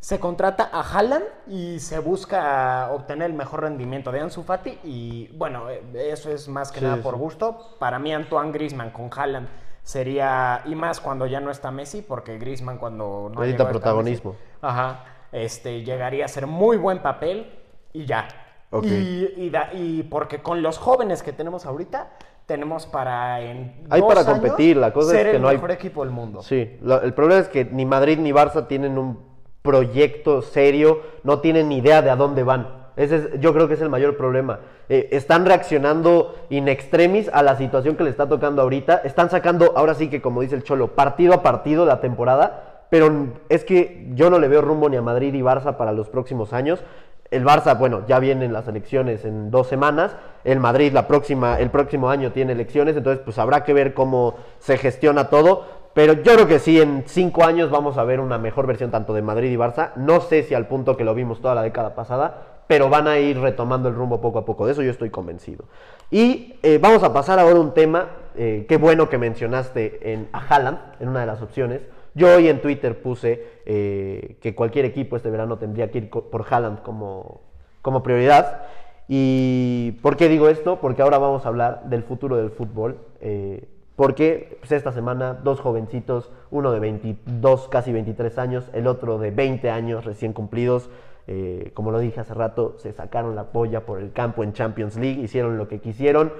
se contrata a Haaland y se busca obtener el mejor rendimiento de Ansu Fati y bueno, eh, eso es más que Sí, nada por gusto. Para mí Antoine Griezmann con Haaland sería y más cuando ya no está Messi porque Griezmann cuando no Necesita protagonismo. Messi, Ajá. Este, llegaría a ser muy buen papel y ya. Ok. Y, y da- y porque con los jóvenes que tenemos ahorita, tenemos para en Hay dos para años competir, la cosa es ser que el no hay- mejor equipo del mundo. Sí, lo- el problema es que ni Madrid ni Barça tienen un proyecto serio, no tienen ni idea de a dónde van. Ese es, yo creo que es el mayor problema. Eh, están reaccionando in extremis a la situación que le está tocando ahorita. Están sacando, ahora sí que como dice el Cholo, partido a partido la temporada. Pero es que yo no le veo rumbo ni a Madrid y Barça para los próximos años. El Barça, bueno, ya vienen las elecciones en dos semanas. El Madrid la próxima, el próximo año tiene elecciones, entonces pues habrá que ver cómo se gestiona todo. Pero yo creo que sí, en cinco años vamos a ver una mejor versión tanto de Madrid y Barça. No sé si al punto que lo vimos toda la década pasada, pero van a ir retomando el rumbo poco a poco. De eso yo estoy convencido. Y eh, vamos a pasar ahora a un tema. eh, qué bueno que mencionaste en, a Haaland, en una de las opciones. Yo hoy en Twitter puse eh, que cualquier equipo este verano tendría que ir por Haaland como, como prioridad. ¿Y por qué digo esto? Porque ahora vamos a hablar del futuro del fútbol. eh, porque pues, esta semana dos jovencitos, uno de 22, casi 23 años, el otro de 20 años recién cumplidos, eh, como lo dije hace rato, se sacaron la polla por el campo en Champions League, hicieron lo que quisieron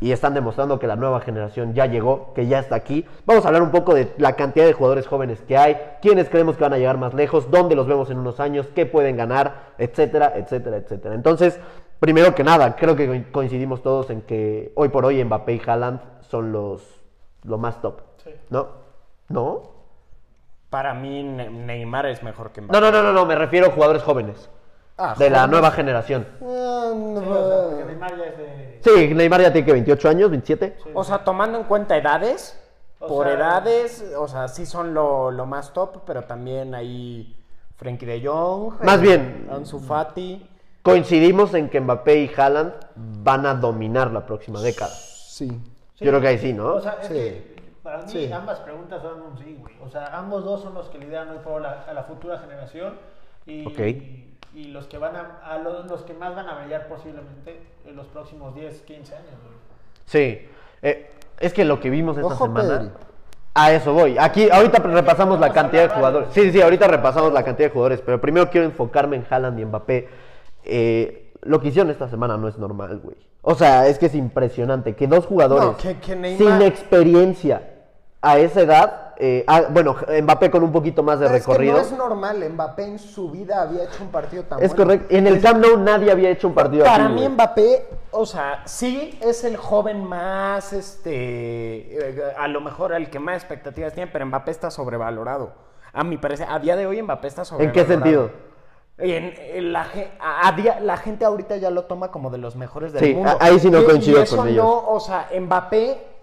y están demostrando que la nueva generación ya llegó, que ya está aquí. Vamos a hablar un poco de la cantidad de jugadores jóvenes que hay, quiénes creemos que van a llegar más lejos, dónde los vemos en unos años, qué pueden ganar, etcétera, etcétera, etcétera. Entonces, primero que nada, creo que co- coincidimos todos en que hoy por hoy Mbappé y Haaland son los lo más top. Sí. ¿No? ¿No? Para mí Ne- Neymar es mejor que No, Mbappé. no, no, no, no, me refiero a jugadores jóvenes. Ah, de la nueva generación. Ah, Sí, o sea, porque Neymar ya es de... Sí, Neymar ya tiene que 28 años, 27. O sea, tomando en cuenta edades, O por sea- edades, o sea, sí son lo, lo más top, pero también hay Frenkie de Jong, Más eh, bien- Ansu Fati. Coincidimos en que Mbappé y Haaland van a dominar la próxima década. Sí. Yo creo que ahí sí, ¿no? O sea, es Sí. que para mí Sí. ambas preguntas son un sí, güey. O sea, ambos dos son los que lideran hoy por hoy la- a la futura generación y, y los que van a, a los, los que más van a brillar posiblemente en los próximos 10, 15 años, güey. Sí. Eh, es que lo que vimos esta Ojo, semana. A eso voy. Aquí, ahorita repasamos la cantidad de jugadores. Sí, sí, sí, ahorita repasamos la cantidad de jugadores. Pero primero quiero enfocarme en Haaland y Mbappé. Eh, lo que hicieron esta semana no es normal, güey. O sea, es que es impresionante que dos jugadores No, que- que Neymar- sin experiencia a esa edad. eh, ah, bueno, Mbappé con un poquito más de Es que recorrido. no es normal, Mbappé en su vida había hecho un partido tan Es bueno. correcto. En el Camp Nou nadie había hecho un partido Para así. mí güey. Mbappé, o sea, sí es el joven más, este, eh, a lo mejor el que más expectativas tiene, pero Mbappé está sobrevalorado. A mi parecer, a día de hoy Mbappé está ¿En sobrevalorado. qué sentido? En- en la, a- a día- la gente ahorita ya lo toma como de los mejores del Sí, mundo. ahí sí no Y- y coincido eso con ellos. no, o sea, Mbappé,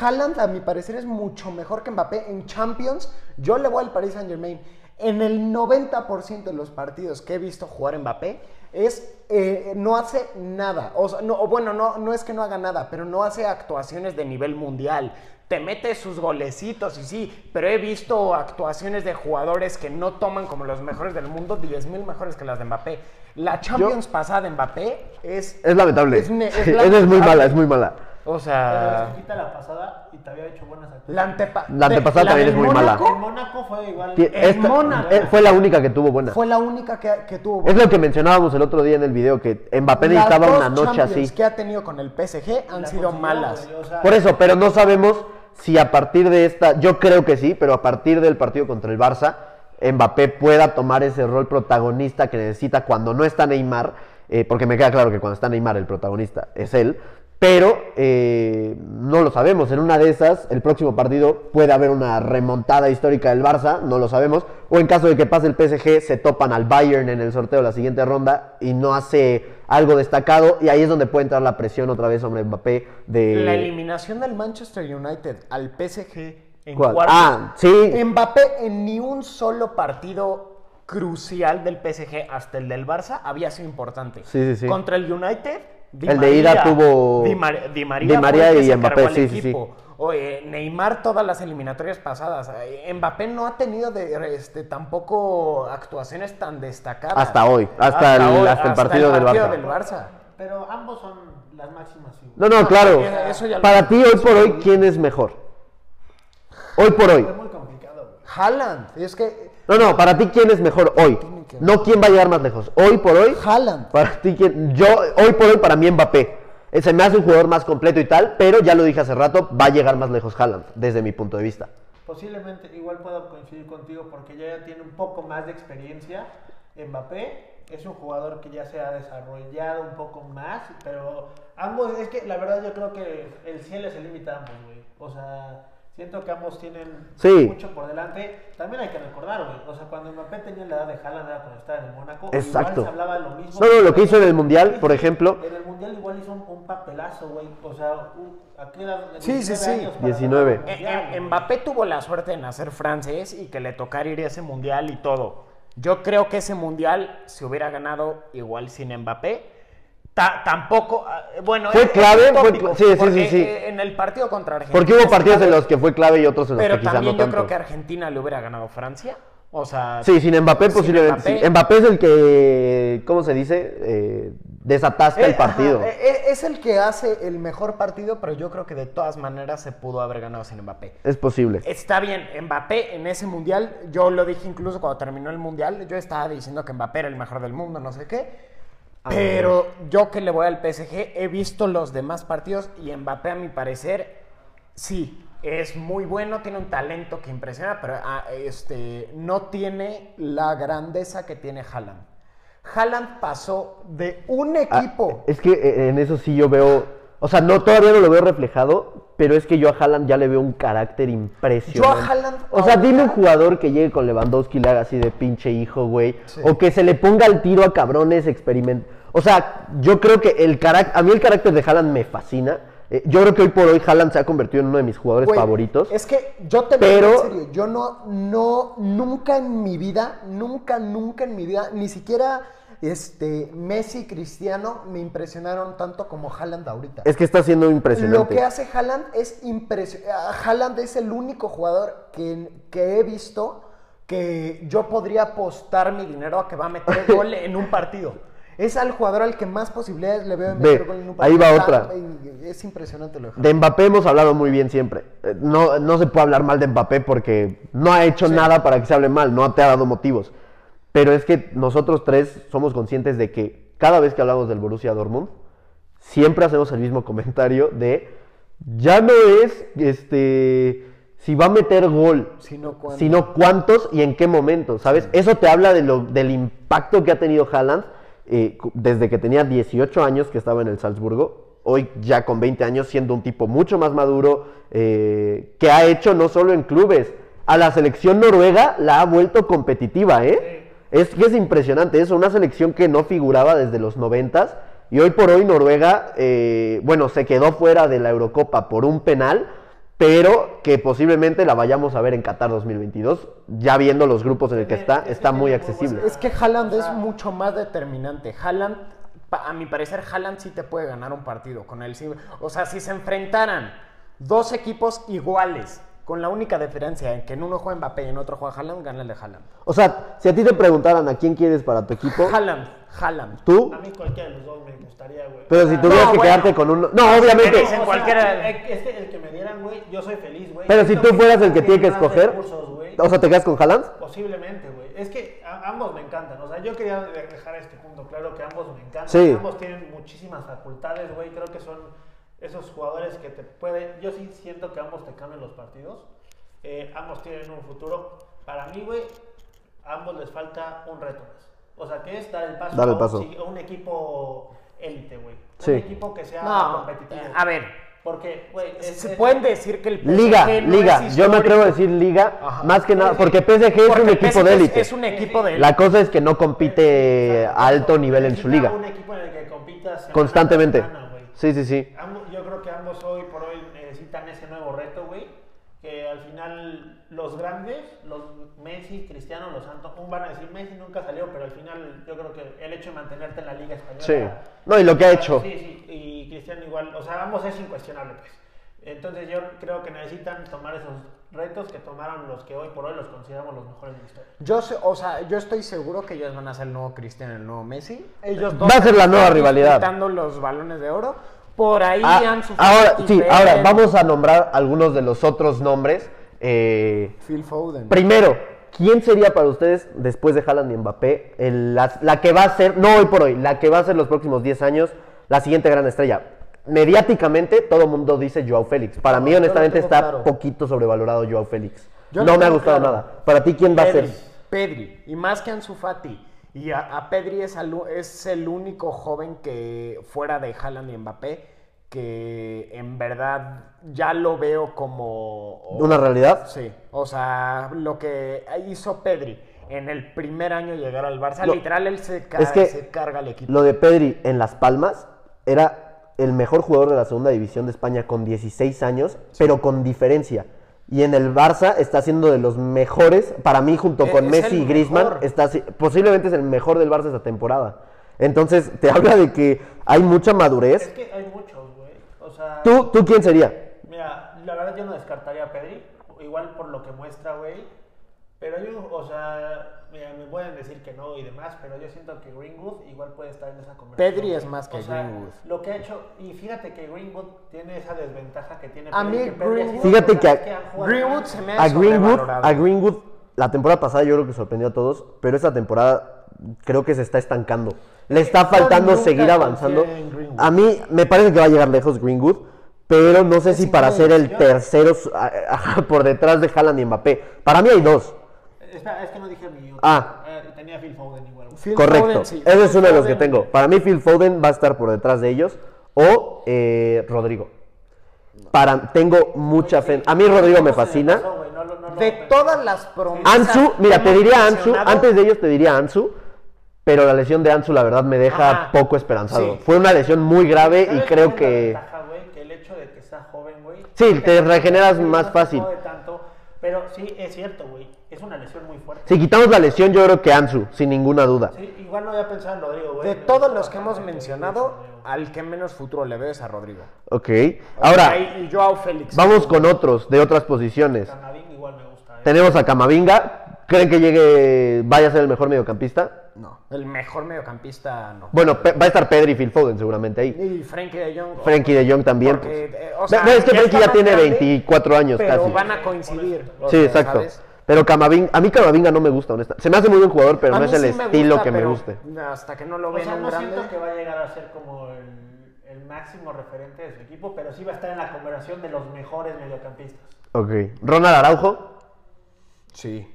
Haaland a mi parecer es mucho mejor que Mbappé en Champions. Yo le voy al Paris Saint Germain. En el 90% de los partidos que he visto jugar Mbappé es eh, no hace nada. O sea, no, o bueno, no, no es que no haga nada, pero no hace actuaciones de nivel mundial. Te mete sus golecitos y sí, pero he visto actuaciones de jugadores que no toman como los mejores del mundo, 10 mil mejores que las de Mbappé. La Champions pasada de Mbappé es... Es lamentable. Es ne- es muy lamentable. mala, es muy mala. O Pero sea... se quita la pasada y te había hecho buenas actuaciones. La, antepa- La antepasada también es muy mala. En Mónaco fue igual. En Mónaco. eh, fue la única que tuvo buena. Fue la única que, que tuvo... Es lo que mencionábamos el otro día en el video, que Mbappé Las necesitaba dos una noche Champions así. que ha tenido con el PSG han La sido malas. güey, o sea, Por eso, pero no sabemos si a partir de esta, yo creo que sí, pero a partir del partido contra el Barça, Mbappé pueda tomar ese rol protagonista que necesita cuando no está Neymar, eh, porque me queda claro que cuando está Neymar el protagonista es él, pero eh, no lo sabemos. En una de esas, el próximo partido puede haber una remontada histórica del Barça, no lo sabemos, o en caso de que pase el PSG, se topan al Bayern en el sorteo de la siguiente ronda y no hace algo destacado, y ahí es donde puede entrar la presión otra vez sobre Mbappé de... La eliminación del Manchester United al PSG en cuartos. Ah, sí. Mbappé en ni un solo partido crucial del PSG hasta el del Barça había sido importante. Sí, sí, sí. Contra el United, Di El de ida tuvo Di, Mar- Di María, Di María y Mbappé, sí, sí, sí. Oye, Neymar todas las eliminatorias pasadas. Eh, Mbappé no ha tenido de, este, tampoco actuaciones tan destacadas. Hasta hoy, hasta el- hasta el partido del Barça. del Barça. Pero ambos son las máximas figuras. No, no, claro. eso ya lo- Para ti, hoy por hoy, ¿quién es mejor? Hoy por hoy. Fue muy complicado, güey. Haaland, es que No, no, para ti, ¿quién es mejor hoy? No, ¿quién va a llegar más lejos? Hoy por hoy. Haaland. Para ti, ¿quién? Yo, hoy por hoy, para mí, Mbappé. Eh, Se me hace un jugador más completo y tal, pero ya lo dije hace rato, va a llegar más lejos Haaland, desde mi punto de vista. Posiblemente igual puedo coincidir contigo porque ya tiene un poco más de experiencia. Mbappé es un jugador que ya se ha desarrollado un poco más, pero ambos, es que la verdad yo creo que el cielo es el límite a ambos, güey. O sea, siento que ambos tienen Sí. mucho por delante. También hay que recordar, güey. O sea, cuando Mbappé tenía la edad de Haaland era cuando estaba en el Mónaco. Exacto. Igual se hablaba lo mismo. No, no, lo que hizo en el Mundial, por ejemplo. En el Mundial igual hizo un, un papelazo, güey. O sea, ¿a qué edad? Sí, sí, 19 sí. años para 19. ganar un Eh, mundial, eh, güey. Mbappé tuvo la suerte de nacer francés y que le tocara ir a ese mundial y todo. Yo creo que ese mundial se hubiera ganado igual sin Mbappé. Ta- tampoco, ah, bueno, Fue es- es clave, fue sí, sí, sí, sí. eh, en el partido contra Argentina. Porque hubo partidos en los que fue clave y otros en los Pero que quizás también no yo creo que Argentina le hubiera ganado Francia. O sea, Sí, sin Mbappé sin posiblemente Mbappé. sí. Mbappé es el que, ¿cómo se dice? Eh, desatasca el Eh, partido. ajá, es el que hace el mejor partido, pero yo creo que de todas maneras se pudo haber ganado sin Mbappé. Es posible. Está bien, Mbappé en ese mundial, yo lo dije incluso cuando terminó el mundial, yo estaba diciendo que Mbappé era el mejor del mundo, no sé qué. Pero yo que le voy al PSG, he visto los demás partidos y Mbappé a mi parecer, sí, es muy bueno, tiene un talento que impresiona, pero ah, este, no tiene la grandeza que tiene Haaland. Haaland pasó de un Ah, equipo. es que eh, en eso sí yo veo, o sea, no todavía no lo veo reflejado, pero es que yo a Haaland ya le veo un carácter impresionante. Yo a Haaland o sea, dime un jugador que llegue con Lewandowski y le haga así de pinche hijo, güey, Sí. o que se le ponga al tiro a cabrones, experiment. O sea, yo creo que el carácter, a mí el carácter de Haaland me fascina. Eh, yo creo que hoy por hoy Haaland se ha convertido en uno de mis jugadores Güey, favoritos. Es que yo te Pero- digo en serio, yo no, no, nunca en mi vida, nunca, nunca en mi vida, ni siquiera este, Messi y Cristiano me impresionaron tanto como Haaland ahorita. Es que está siendo impresionante. Lo que hace Haaland es impresionante. Haaland es el único jugador que, que he visto que yo podría apostar mi dinero a que va a meter gol en un partido. Es al jugador al que más posibilidades le veo de meter Ve, gol en un ahí partido. va Está- otra. Es impresionante lo de. De Mbappé hemos hablado muy bien siempre. Eh, No, no se puede hablar mal de Mbappé porque no ha hecho nada para que se hable mal, no te ha dado motivos. Pero es que nosotros tres somos conscientes de que cada vez que hablamos del Borussia Dortmund, siempre hacemos el mismo comentario de ya no es este si va a meter gol, Sino cuántos y en qué momento, ¿sabes? Eso te habla de lo, del impacto que ha tenido Haaland eh, desde que tenía 18 años que estaba en el Salzburgo, hoy ya con 20 años siendo un tipo mucho más maduro, eh, que ha hecho no solo en clubes, a la selección noruega la ha vuelto competitiva, ¿eh? Es que es impresionante eso, una selección que no figuraba desde los noventas y hoy por hoy Noruega, eh, bueno, se quedó fuera de la Eurocopa por un penal, pero que posiblemente la vayamos a ver en Qatar 2022, ya viendo los grupos en el que está, está muy accesible. Es que Haaland es mucho más determinante. Haaland, a mi parecer, Haaland sí te puede ganar un partido con él. O sea, si se enfrentaran dos equipos iguales, con la única diferencia en que en uno juega Mbappé y en otro juega Haaland, gana el de Haaland. O sea, si a ti te preguntaran a quién quieres para tu equipo, Haaland, Haaland. tú, A mí cualquiera de los dos me gustaría, güey. pero si tuvieras no, que bueno. quedarte con uno... No, obviamente... dicen o sea, cualquiera- Es que el que me dieran, güey, yo soy feliz, güey. Pero si tú fueras el que tiene que escoger, recursos, güey. o sea, ¿te quedas con Haaland? Posiblemente, güey. Es que ambos me encantan. O sea, yo quería de- dejar este punto claro que ambos me encantan. Sí. Ambos tienen muchísimas facultades, güey. Creo que son esos jugadores que te pueden. Yo sí siento que ambos te cambian los partidos. Eh, ambos tienen un futuro. Para mí, güey, a ambos les falta un reto más. O sea, que es dar el paso, Dar el a un paso. a un equipo élite, güey. Sí. Un equipo que sea No, competitivo. a ver, Porque, güey, es- se es- pueden decir que el PSG Liga, no liga. es Yo me atrevo a decir liga, Ajá. más que nada, porque PSG es Porque un el equipo PSG de es- élite. Es un equipo de La cosa es que no compite a alto nivel en su liga. Un equipo en el que compitas Constantemente. semana. Sí, sí, sí. Ambos- hoy por hoy necesitan ese nuevo reto, güey. Que al final los grandes, los Messi, Cristiano, los Santos, un van a decir Messi nunca salió, pero al final yo creo que el hecho de mantenerte en la Liga Española. Sí. No, y lo que ha hecho. Sí, sí, y Cristiano igual, o sea, ambos es incuestionable, pues. Entonces yo creo que necesitan tomar esos retos que tomaron los que hoy por hoy los consideramos los mejores de la historia. Yo, sé- o sea, yo estoy seguro que ellos van a ser el nuevo Cristiano, el nuevo Messi. Ellos dos Va a ser la nueva rivalidad. disputando los balones de oro. Por ahí Ah, Ansu ahora, Fati, sí, ahora vamos a nombrar algunos de los otros nombres. Eh, Phil Foden. primero, ¿quién sería para ustedes, después de Haaland y Mbappé, el- la, la que va a ser, no hoy por hoy, la que va a ser los próximos 10 años, la siguiente gran estrella? Mediáticamente, todo el mundo dice Joao Félix. Para No, mí, honestamente, está claro. poquito sobrevalorado Joao Félix. Yo no me ha gustado claro. nada. Para ti, ¿quién va a ser? Pedri. Y más que Ansu Fati. Y a, a Pedri es, al- es el único joven que, fuera de Haaland y Mbappé, que en verdad ya lo veo como... ¿Una realidad? Sí, o sea, lo que hizo Pedri en el primer año llegar al Barça, Lo- literal él se, ca- es que se carga al equipo. Lo de Pedri en Las Palmas era el mejor jugador de la segunda división de España con 16 años, pero con diferencia. Y en el Barça está siendo de los mejores, para mí junto Es- con es Messi y Griezmann, está, si- posiblemente es el mejor del Barça esta temporada. Entonces te habla de que hay mucha Es madurez. que hay muchos, güey. O sea, ¿Tú, ¿Tú quién sería? Mira, la verdad yo no descartaría a Pedri, igual por lo que muestra, güey. Pero yo, o sea, mira, me pueden decir que no y demás, pero yo siento que Greenwood igual puede estar en esa conversación. Pedri es más que O sea, Greenwood. Lo que ha hecho, y fíjate que Greenwood tiene esa desventaja que tiene A Pedri, mí que ha Greenwood- Fíjate que a- Greenwood se me A hace Greenwood, a Greenwood, la temporada pasada yo creo que sorprendió a todos, pero esta temporada creo que se está estancando. Le está faltando seguir avanzando. A mí me parece que va a llegar lejos Greenwood, pero no sé si para ser el tercero a- a- por detrás de Haaland y Mbappé. Para mí hay dos. Espera, es que no dije mi otro. Ah. Eh, tenía Phil Foden igual. Phil Correcto. Foden, sí. Ese es uno de los que tengo. Para mí Phil Foden va a estar por detrás de ellos o eh, Rodrigo. Para, tengo mucha fe. A mí Rodrigo me ¿Cómo se fascina. De todas las promesas. Ansu, mira, te diría Ansu, antes de ellos te diría Ansu, pero la lesión de Ansu la verdad me deja Ajá. poco esperanzado. Sí. Fue una lesión muy grave y ¿Sabes creo que... ventaja, güey? Que el hecho de que sea joven, güey. Sí, te regeneras más no fácil. tanto, pero sí, es cierto, güey. Es una lesión muy fuerte. Si quitamos la lesión, yo creo que Ansu, sin ninguna duda. Sí, igual no había pensado en Rodrigo, güey. De todos los que hemos mencionado, al que menos futuro le veo es a Rodrigo. Ok. Ahora, Y Joao Félix. vamos con otros de otras posiciones. Camavinga igual me gusta. eh. Tenemos a Camavinga. ¿Creen que llegue, vaya a ser el mejor mediocampista? No, el mejor mediocampista no. Bueno, pe- va a estar Pedri y Phil Foden seguramente ahí. Y Frenkie de Jong. Frankie de Jong también. Porque, pues. eh, o sea, Ve- ves que ya Frankie ya tiene grande, 24 años Pero casi. van a coincidir. Sí, sea, exacto. ¿sabes? Pero Camavinga, a mí Camavinga no me gusta, honestamente. Se me hace muy buen jugador, pero A no es el sí estilo gusta, que me guste. Hasta que no lo O sea, un no grande. siento que va a llegar a ser como el, el máximo referente de su equipo, pero sí va a estar en la conversación de los mejores mediocampistas. Ok. Ronald Araujo, Sí.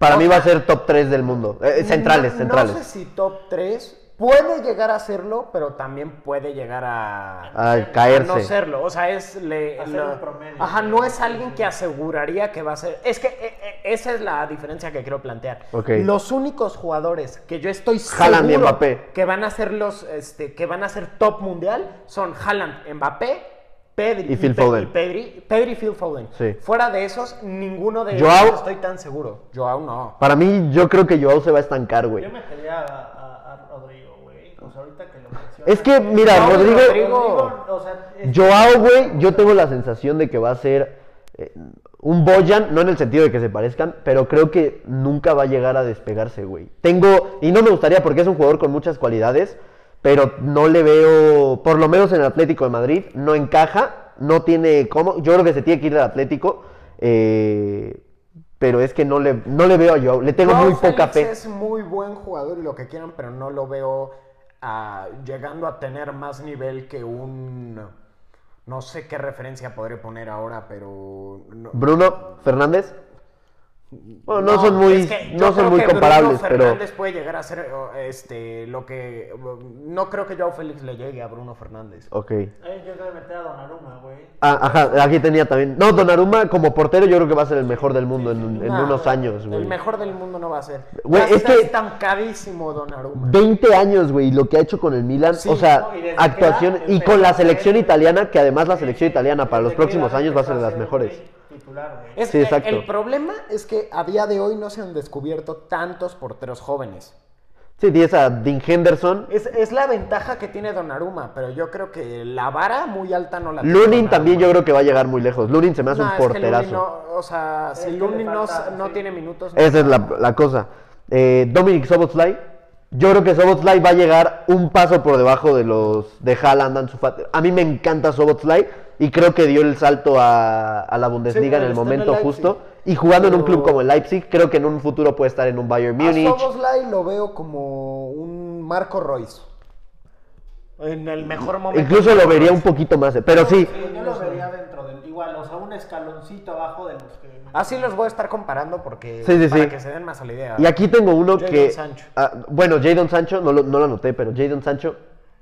para O mí va a ser top 3 del mundo. Eh, centrales, no, centrales. No sé si top 3, puede llegar a serlo, pero también puede llegar a, A caerse. no serlo. O sea, es le, A ser lo- un promedio. Ajá, no es alguien que aseguraría que va a ser. Es que eh, eh, esa es la diferencia que quiero plantear. Los únicos jugadores que yo estoy Haaland y seguro Mbappé. que van a ser los, este, que van a ser top mundial son Haaland, Mbappé. Pedri Y Phil Foden. Pedri, Pedri y Phil Foden. Sí. Fuera de esos, ninguno de Joao- ellos estoy tan seguro. Joao no. Para mí, yo creo que Joao se va a estancar, güey. Yo metería a, a, a Rodrigo, güey. Pues ahorita que lo mencionas. Es que, mira, No, Rodrigo, Rodrigo- o sea, es- Joao, güey, yo tengo la sensación de que va a ser eh, un Boyan, no en el sentido de que se parezcan, pero creo que nunca va a llegar a despegarse, güey. Tengo, y no me gustaría porque es un jugador con muchas cualidades, pero no le veo, por lo menos en el Atlético de Madrid, no encaja, no tiene cómo, yo creo que se tiene que ir al Atlético, eh, pero es que no le, no le veo a Joao, le tengo Joao muy poca fe. Es muy buen jugador y lo que quieran, pero no lo veo llegando a tener más nivel que un. No sé qué referencia podré poner ahora, pero. no- Bruno Fernández. Bueno, no, son muy, es que no son creo muy comparables, Bruno pero Fernández puede llegar a ser este, lo que. No creo que Joao Félix le llegue a Bruno Fernández. ok. Eh, yo quiero meter a Donnarumma, güey. Ah, ajá, aquí tenía también. No, Donnarumma como portero yo creo que va a ser el mejor del mundo en, en Nah, unos años, güey. El mejor del mundo no va a ser. Güey, es está que- estancadísimo Donnarumma. 20 años, güey, lo que ha hecho con el Milan, Sí, o sea, no, y era- y con la selección italiana, que además la selección italiana para los próximos años va a ser de las mejores. güey, Titular, güey. Es Sí, que exacto. El problema es que a día de hoy no se han descubierto tantos porteros jóvenes. Sí, tienes a Dean Henderson. Es, es la ventaja que tiene Donnarumma, pero yo creo que la vara muy alta no la tiene Lunin también yo creo que va a llegar muy lejos. Lunin se me hace No, un es que porterazo. Lunin no, o sea, si Lunin no, falta, no sí. tiene minutos... no Esa es la cosa. Eh, Dominic Soboslai. Yo creo que Soboslai va a llegar un paso por debajo de los de Haaland. A mí me encanta Soboslai y creo que dio el salto a, a la Bundesliga Sí, en el está en el momento Leipzig. justo. Y jugando en un club como el Leipzig, creo que en un futuro puede estar en un Bayern A Múnich. Soboslai lo veo como un Marco Royce. En el mejor momento. Incluso lo vería un poquito más. eh, Pero sí, Sí, yo lo vería dentro. Igual, o sea, un escaloncito abajo de los que. Así los voy a estar comparando porque Sí, sí, para sí. que se den más a la idea. Y aquí tengo uno Jadon que. Sancho. ah, bueno, Jadon Sancho, no lo, no lo anoté, pero Jadon Sancho,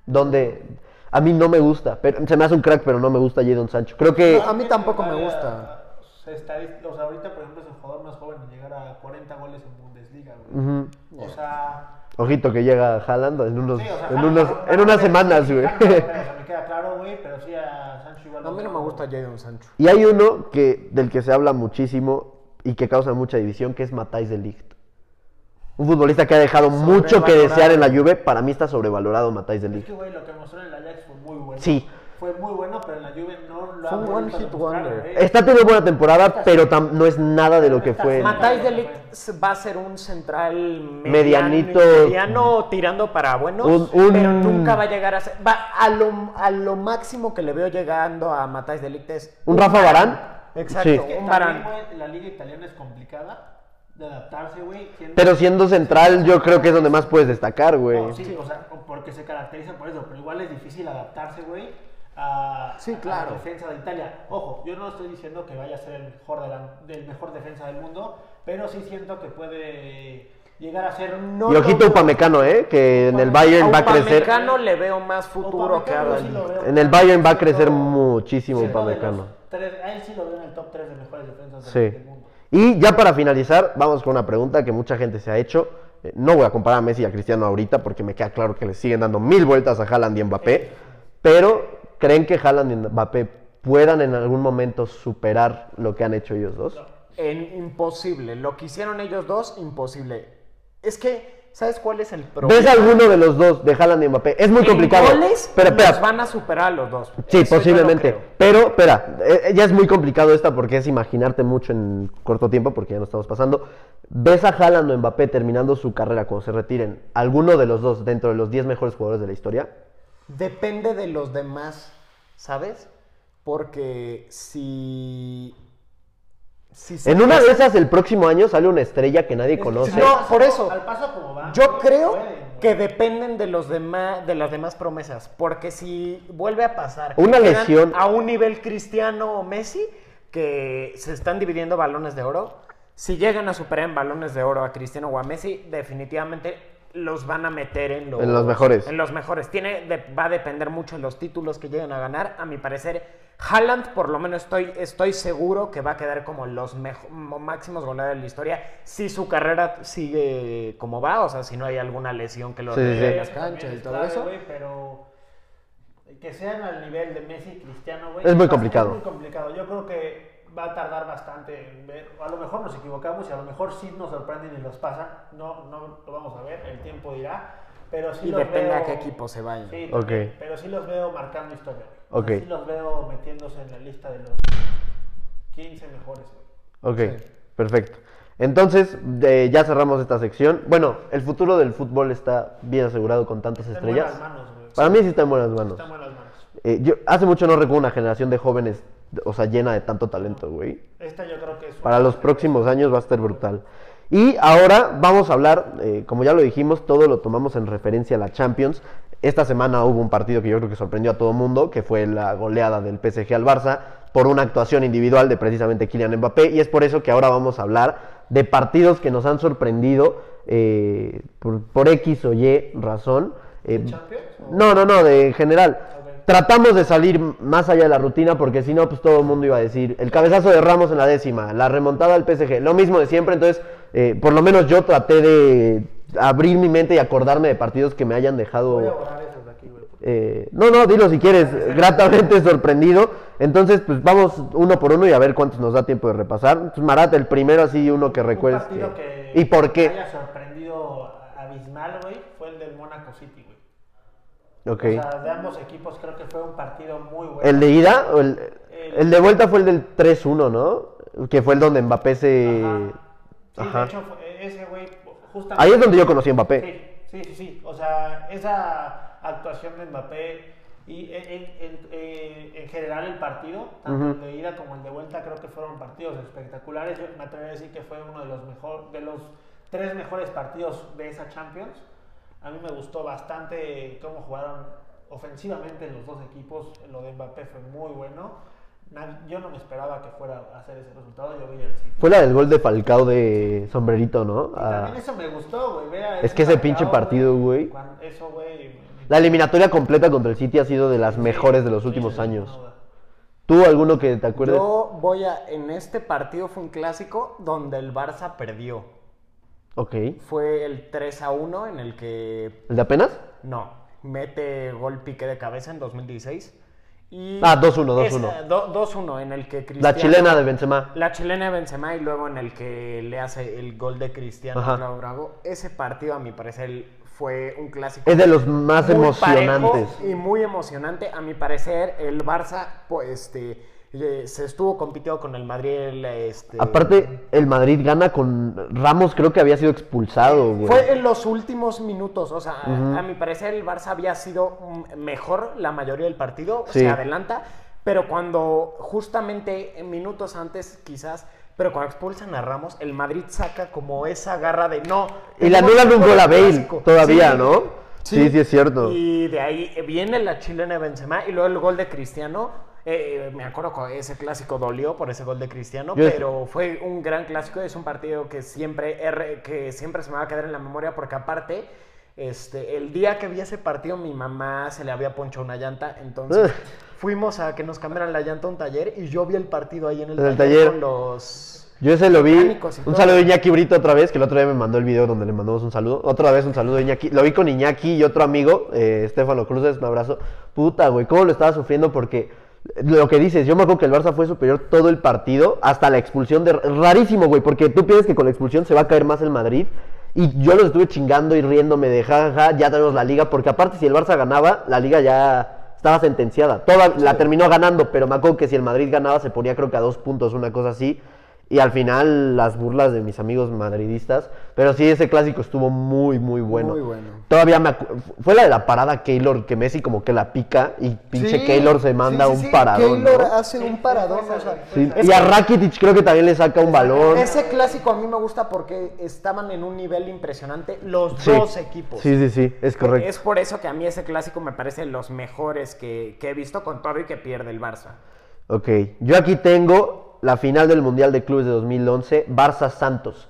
donde. A mí no me gusta. Pero, se me hace un crack, pero no me gusta Jadon Sancho. Creo que. A mí tampoco me gusta. estadis- O sea, ahorita, por ejemplo, es el jugador más joven en llegar a 40 goles en Bundesliga, güey. Ujú. O sea. Ojito que llega Haaland en unos, sí, o sea, en unos, en unas semanas, güey. O sea, me queda claro, güey, pero sí a. A mí no me gusta Jadon Sancho. Y hay uno que, del que se habla muchísimo y que causa mucha división, que es Matthijs de Ligt. Un futbolista que ha dejado mucho que desear en la Juve. Para mí está sobrevalorado Matthijs de Es Ligt. que, güey, lo que mostró en el Ajax fue muy bueno. Sí. Fue muy bueno, pero en la Juve no lo Fue ha un vuelto one hit wonder. Está teniendo buena temporada, pero tam- no es nada de lo que fue. en- Matthijs de Ligt va a ser un central mediano- Medianito. mediano tirando para buenos, Un- un- pero nunca va a llegar a ser. Va a lo, a lo máximo que le veo llegando a Matthijs de Ligt es. ¿Un Rafa Varane? Exacto, Sí. Es que un güey, la liga italiana es complicada de adaptarse, güey. Pero siendo central, yo creo que es donde más puedes destacar, güey. No, sí, o sea, porque se caracteriza por eso, pero igual es difícil adaptarse, güey, a, Sí, a claro. la defensa de Italia. Ojo, yo no estoy diciendo que vaya a ser el mejor, de la- del mejor defensa del mundo, pero sí siento que puede llegar a ser... No y ojito Upamecano, ¿eh? Que en el Bayern va a crecer. Upamecano le veo más futuro que a Upamecano sí. En el Bayern va a crecer muchísimo Upamecano. tres- a él sí lo veo en el top 3 de mejores defensas del, Sí. del mundo. Y ya para finalizar, vamos con una pregunta que mucha gente se ha hecho. Eh, No voy a comparar a Messi y a Cristiano ahorita porque me queda claro que le siguen dando mil vueltas a Haaland y Mbappé. Pero, ¿creen que Haaland y Mbappé puedan en algún momento superar lo que han hecho ellos dos? En imposible. Lo que hicieron ellos dos, imposible. Es que, ¿sabes cuál es el problema? ¿Ves alguno de los dos, de Haaland y Mbappé? Es muy En complicado. goles, pero los espera, van a superar a los dos. Sí, Eso posiblemente. Pero, espera, eh, ya es muy complicado esta porque es imaginarte mucho en corto tiempo porque ya no estamos pasando. ¿Ves a Haaland o Mbappé terminando su carrera cuando se retiren? ¿Alguno de los dos dentro de los 10 mejores jugadores de la historia? Depende de los demás, ¿sabes? Porque si... si se En una de esas, el próximo año sale una estrella que nadie conoce. No, por eso. Al paso como va. Yo creo que dependen de los demás, de las demás promesas, porque si vuelve a pasar Una lesión- a un nivel Cristiano o Messi, que se están dividiendo balones de oro, si llegan a superar en balones de oro a Cristiano o a Messi, definitivamente los van a meter en los, En los mejores. En los mejores. Tiene, de- va a depender mucho de los títulos que lleguen a ganar. A mi parecer, Haaland, por lo menos estoy, estoy seguro que va a quedar como los mejo- máximos goleadores de la historia. Si su carrera sigue como va, o sea, si no hay alguna lesión que lo Sí, sí, de las canchas y todo clave, eso. güey, pero que sean al nivel de Messi y Cristiano, güey. Es muy complicado. Es muy complicado. Yo creo que va a tardar bastante en ver. A lo mejor nos equivocamos y a lo mejor sí nos sorprenden y los pasan. No, no lo vamos a ver, el tiempo dirá. Pero sí Y los depende veo- a qué equipo se vayan. Sí, Ok. también, pero sí los veo marcando historia. güey. O sea, Ok. Sí los veo metiéndose en la lista de los 15 mejores. Ok, perfecto. Entonces, de- ya cerramos esta sección. Bueno, el futuro del fútbol está bien asegurado con tantas Está en estrellas. buenas manos, güey. Para mí sí está en buenas manos. Está en buenas manos. Eh, yo hace mucho no recuerdo una generación de jóvenes, o sea, llena de tanto talento, güey. Esta yo creo que es. Para los próximos años va a estar brutal. Y ahora vamos a hablar, eh, como ya lo dijimos, todo lo tomamos en referencia a la Champions. Esta semana hubo un partido que yo creo que sorprendió a todo el mundo, que fue la goleada del PSG al Barça por una actuación individual de precisamente Kylian Mbappé. Y es por eso que ahora vamos a hablar de partidos que nos han sorprendido eh, por, por X o Y razón. Eh, Champions? no, no, no, de en general. Tratamos de salir más allá de la rutina porque si no, pues todo el mundo iba a decir el cabezazo de Ramos en la décima, la remontada al PSG, lo mismo de siempre. Entonces, eh, por lo menos yo traté de abrir mi mente y acordarme de partidos que me hayan dejado. eh, no, no, dilo si quieres, gratamente sorprendido. Entonces, pues vamos uno por uno y a ver cuántos nos da tiempo de repasar. Marat, el primero así, uno que recuerdes. Que- que ¿Y por qué? haya sorprendido abismal, güey, fue el del Monaco City, O sea, de ambos equipos creo que fue un partido muy bueno. ¿El de ida o el, El- el de vuelta fue el del 3-1, ¿no? Que fue el donde Mbappé se... Ajá. Sí, Ajá. de hecho, fue- ese güey, justamente... Ahí es donde yo conocí a Mbappé. Sí, sí, sí. O sea, esa actuación de Mbappé y en, en- en- eh, en general el partido, tanto el de ida como el de vuelta, creo que fueron partidos espectaculares. Yo me atrevería a decir que fue uno de los mejor, de los tres mejores partidos de esa Champions. A mí me gustó bastante cómo jugaron ofensivamente los dos equipos. Lo de Mbappé fue muy bueno. Yo no me esperaba que fuera a hacer ese resultado. Yo veía el City. Fue la del gol de Falcao de sombrerito, ¿no? Y Ah, también eso me gustó, güey. Es que ese Falcao, pinche partido, güey. Eso, güey. La eliminatoria completa contra el City ha sido de las Sí, mejores de los últimos años. duda. ¿Tú alguno que te acuerdes? Yo voy a. En este partido fue un clásico donde el Barça perdió. Ok. ¿El Fue el 3 a 1 en el que. de apenas? No, mete gol pique de cabeza en 2016. Y Ah, 2-1, es, 2-1. eh, do- 2-1 en el que La Cristiano. chilena de Benzema. La chilena de Benzema y luego en el que le hace el gol de Cristiano Ajá. Claudio Bravo. Ese partido, a mi parecer, fue un clásico. Es de los más emocionantes. y muy emocionante. A mi parecer, el Barça, pues, este, eh, se estuvo compitiendo con el Madrid. el, este, Aparte, el Madrid gana con Ramos, creo que había sido expulsado, güey. Fue en los últimos minutos, o sea, a mi parecer el Barça había sido mejor la mayoría del partido, Sí. se adelanta, pero cuando justamente en minutos antes quizás, pero cuando expulsan a Ramos, el Madrid saca como esa garra de no. Y tenemos anulan un gol a el Bale clásico". todavía, Sí. ¿no? Sí, sí, es cierto. Y de ahí viene la chilena Benzema y luego el gol de Cristiano. Eh, me acuerdo que ese clásico dolió por ese gol de Cristiano, Yo es- pero fue un gran clásico. Es un partido que siempre, que siempre se me va a quedar en la memoria porque aparte, este, el día que vi ese partido mi mamá se le había ponchado una llanta, entonces fuimos a que nos cambiaran la llanta a un taller y yo vi el partido ahí en el, taller, taller. con los... Yo ese lo vi. Un saludo de Iñaki Brito otra vez, que el otro día me mandó el video donde le mandamos un saludo. Otra vez un saludo de Iñaki. Lo vi con Iñaki y otro amigo, eh, Estefano Cruces, un abrazo. Puta, güey, cómo lo estaba sufriendo porque lo que dices, yo me acuerdo que el Barça fue superior todo el partido, hasta la expulsión de... Rarísimo, güey, porque tú piensas que con la expulsión se va a caer más el Madrid. Y yo los estuve chingando y riéndome de jajaja, ya tenemos la liga, porque aparte si el Barça ganaba, la liga ya estaba sentenciada. Toda, la terminó ganando, pero me acuerdo que si el Madrid ganaba se ponía creo que a dos puntos, una cosa así. Y al final las burlas de mis amigos madridistas. Pero sí, ese clásico estuvo muy, muy bueno. Muy bueno. Todavía me acu- Fue la de la parada Keylor, que Messi como que la pica y pinche Sí, Keylor se manda sí, sí, un sí, paradón. Keylor ¿no? hace un paradón. o sea, Y a Rakitic creo que también le saca un balón. Ese clásico a mí me gusta porque estaban en un nivel impresionante los dos equipos. Sí, sí, sí, es correcto. Es por eso que a mí ese clásico me parece los mejores que, que he visto con todo y que pierde el Barça. Ok, yo aquí tengo la final del Mundial de Clubes de 2011, Barça-Santos.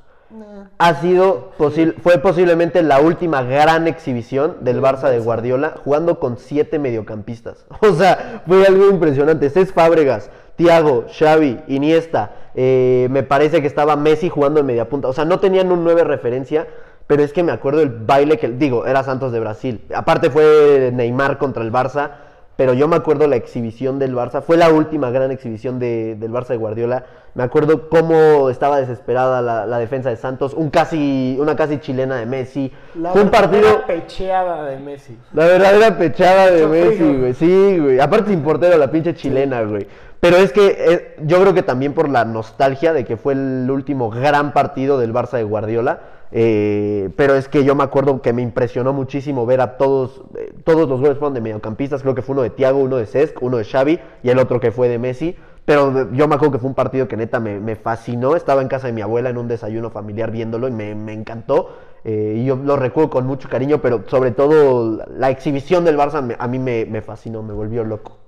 ha sido posi- fue posiblemente la última gran exhibición del Barça de Guardiola, jugando con siete mediocampistas. O sea, fue algo impresionante. Cés Fábregas, Thiago, Xavi, Iniesta, eh, me parece que estaba Messi jugando en media punta. O sea, no tenían un 9 referencia, pero es que me acuerdo el baile que, digo, era Santos de Brasil. Aparte fue Neymar contra el Barça, pero yo me acuerdo la exhibición del Barça, fue la última gran exhibición de- del Barça de Guardiola. Me acuerdo cómo estaba desesperada la, la defensa de Santos, un casi, una casi chilena de Messi. La fue un partido, pecheada de Messi. la verdadera pechada de Messi, güey. Sí, güey. Aparte sin portero, la pinche chilena, güey. Pero es que eh, yo creo que también por la nostalgia de que fue el último gran partido del Barça de Guardiola. Eh, pero es que yo me acuerdo que me impresionó muchísimo ver a todos, eh, todos los goles fueron de mediocampistas. Creo que fue uno de Thiago, uno de Cesc, uno de Xavi y el otro que fue de Messi. Pero yo me acuerdo que fue un partido que neta me, fascinó. Estaba en casa de mi abuela en un desayuno familiar viéndolo y me, encantó. Eh, y yo lo recuerdo con mucho cariño, pero sobre todo la, exhibición del Barça a mí me fascinó, me volvió loco.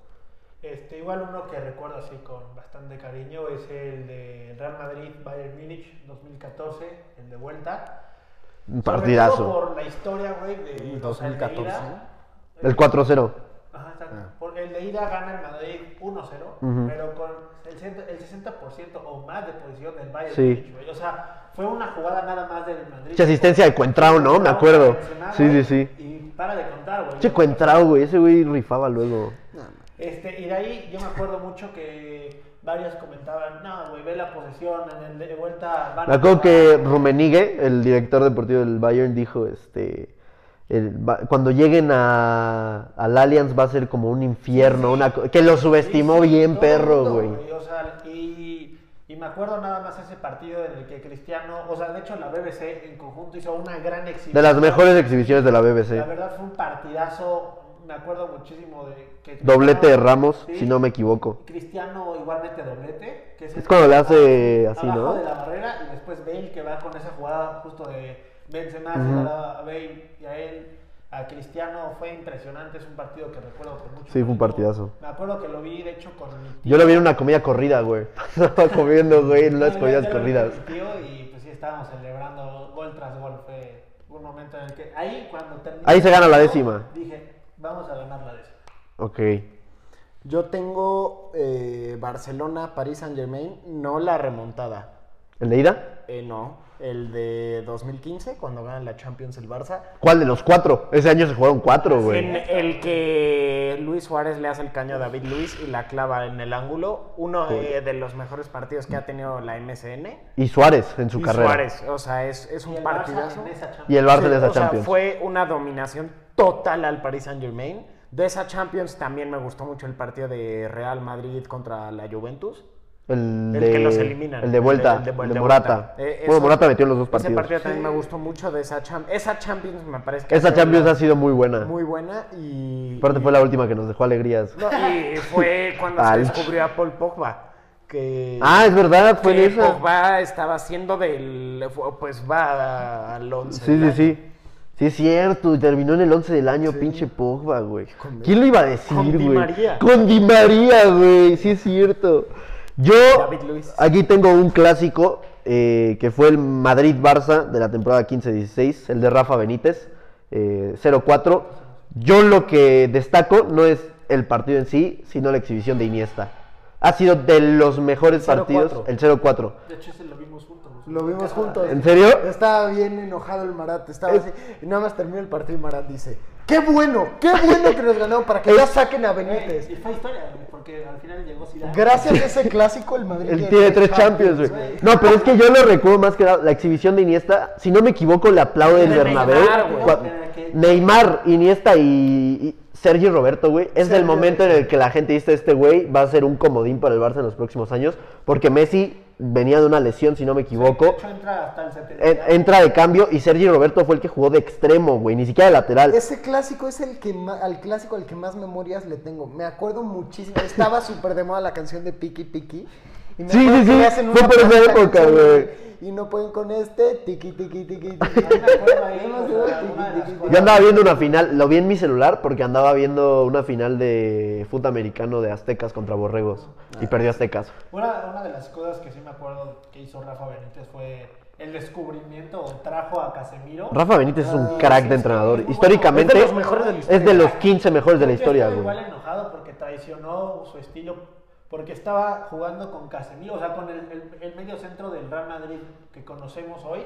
Este, igual uno que recuerdo así con bastante cariño es el de Real Madrid Bayern Múnich 2014, el de vuelta. Un Sobre todo partidazo. por la historia, güey, de o sea, el de 2014. ida. El 4-0. Ajá, exacto. Por el de ida gana el Madrid 1-0, Ujú. pero con el, el 60% o más de posición del Bayern Sí. Múnich, güey. O sea, fue una jugada nada más del Madrid. Mucha asistencia de Cuentrao, ¿no? Me acuerdo. Sí, sí, sí. Y para de contar, güey. Che, Cuentrao, güey. Ese güey rifaba luego. Este, y de ahí yo me acuerdo mucho que varios comentaban, no, güey, ve la posesión, en el de vuelta van Me acuerdo que jugar". Rummenigge, el director deportivo del Bayern, dijo, este, el- va- cuando lleguen a, al Allianz va a ser como un infierno, una que lo subestimó Sí, bien todo perro, güey. O sea, y, y me acuerdo nada más ese partido en el que Cristiano, o sea, de hecho la BBC en conjunto hizo una gran exhibición. De las mejores exhibiciones de la La BBC. verdad fue un partidazo, me acuerdo muchísimo de que Doblete de Ramos, Sí. si no me equivoco. Cristiano igualmente doblete, que es, Es cuando que le hace así, abajo ¿no? de la barrera y después Bale que va con esa jugada justo de Benzema, la da a Bale y a él, a Cristiano, fue impresionante, es un partido que recuerdo con mucho Sí, fue un partidazo. Me acuerdo que lo vi de hecho con mi tío. Yo lo vi en una comida corrida, güey. Estaba comiendo, güey, en unas comidas corridas. con mi tío y pues sí estábamos celebrando gol tras gol, fue un momento en el que ahí cuando terminó Ahí se gana la décima. Dije, vamos a ganar la décima. Ok. Yo tengo eh, Barcelona, París Saint Germain, no la remontada. ¿El de ida? Eh, no, el de 2015, cuando gana la Champions el Barça. ¿Cuál de los cuatro? Ese año se jugaron cuatro, En güey. el que Luis Suárez le hace el caño a David Luis y la clava en el ángulo. Uno eh, de los mejores partidos que ha tenido la MSN. Y Suárez en su y carrera. Suárez, o sea, es, es Y un el Barça partidazo. en esa Champions. Y el Barça Sí, en esa o sea, Champions. fue una dominación total al Paris Saint Germain. De esa Champions también me gustó mucho el partido de Real Madrid contra la Juventus. El, El de, que los eliminan. El de vuelta. El de, Morata. Eh, bueno, eso- Morata metió los dos Ese partidos. partido también me gustó mucho de esa Champions. Esa Champions me parece que Esa Champions ha sido muy buena. muy buena y... Aparte fue la última que nos dejó alegrías. No, y fue cuando se descubrió a Paul Pogba. Que, Ah, es verdad, fue que en esa. Pogba estaba haciendo del... fue- Pues va al 11. Sí, sí, sí. Sí, es cierto. Terminó en el 11 del año, pinche Pogba, güey. ¿Quién lo iba a decir, Con güey? Di María. Con Di María, güey. Sí, es cierto. Yo aquí tengo un clásico eh, que fue el Madrid-Barça de la temporada 15-16, el de Rafa Benítez, eh, 0-4. Yo lo que destaco no es el partido en sí, sino la exhibición de Iniesta. Ha sido de los mejores 0-4. partidos, el 0-4. De hecho, ese lo vimos. Lo vimos juntos. ¿En serio? Estaba bien enojado el Marat, estaba así. Y nada más terminó el partido y Marat dice, ¡qué bueno! ¡Qué bueno que nos ganaron para que ya saquen a Benítez! Y fue historia, güey, porque al final llegó Zidane. Gracias a ese clásico el Madrid Él tiene tres Champions, güey. No, pero es que yo lo recuerdo más que nada, la exhibición de Iniesta. Si no me equivoco, le aplaude el De Bernabéu. Neymar, güey. Cua- Neymar, Iniesta y, y Sergio Roberto, güey. Es el momento en el que la gente dice, este güey va a ser un comodín para el Barça en los próximos años. Porque Messi venía de una lesión, si no me De equivoco. hecho, entra hasta el 70. En- entra de cambio y Sergio Roberto fue el que jugó de extremo, güey. Ni siquiera de lateral. Ese clásico es el que ma- al clásico al que más memorias le tengo. Me acuerdo muchísimo. Estaba súper de moda la canción de Piki Piki. Y Sí, sí, sí, hacen fue por esa época, güey. Y no pueden con este, tiki, cosas- tiki. Yo andaba viendo una final, lo vi en mi celular porque andaba viendo una final de fútbol americano de Aztecas contra Borregos y perdió Aztecas. Una, una de las cosas que sí me acuerdo que hizo Rafa Benítez fue el descubrimiento o trajo a Casemiro. Rafa Benítez es un Ah, crack sí, de entrenador. Históricamente Es de los mejores de la es de los 15 mejores de la historia, güey. igual enojado porque traicionó su estilo, porque estaba jugando con Casemiro, o sea, con el, el- el medio centro del Real Madrid que conocemos hoy,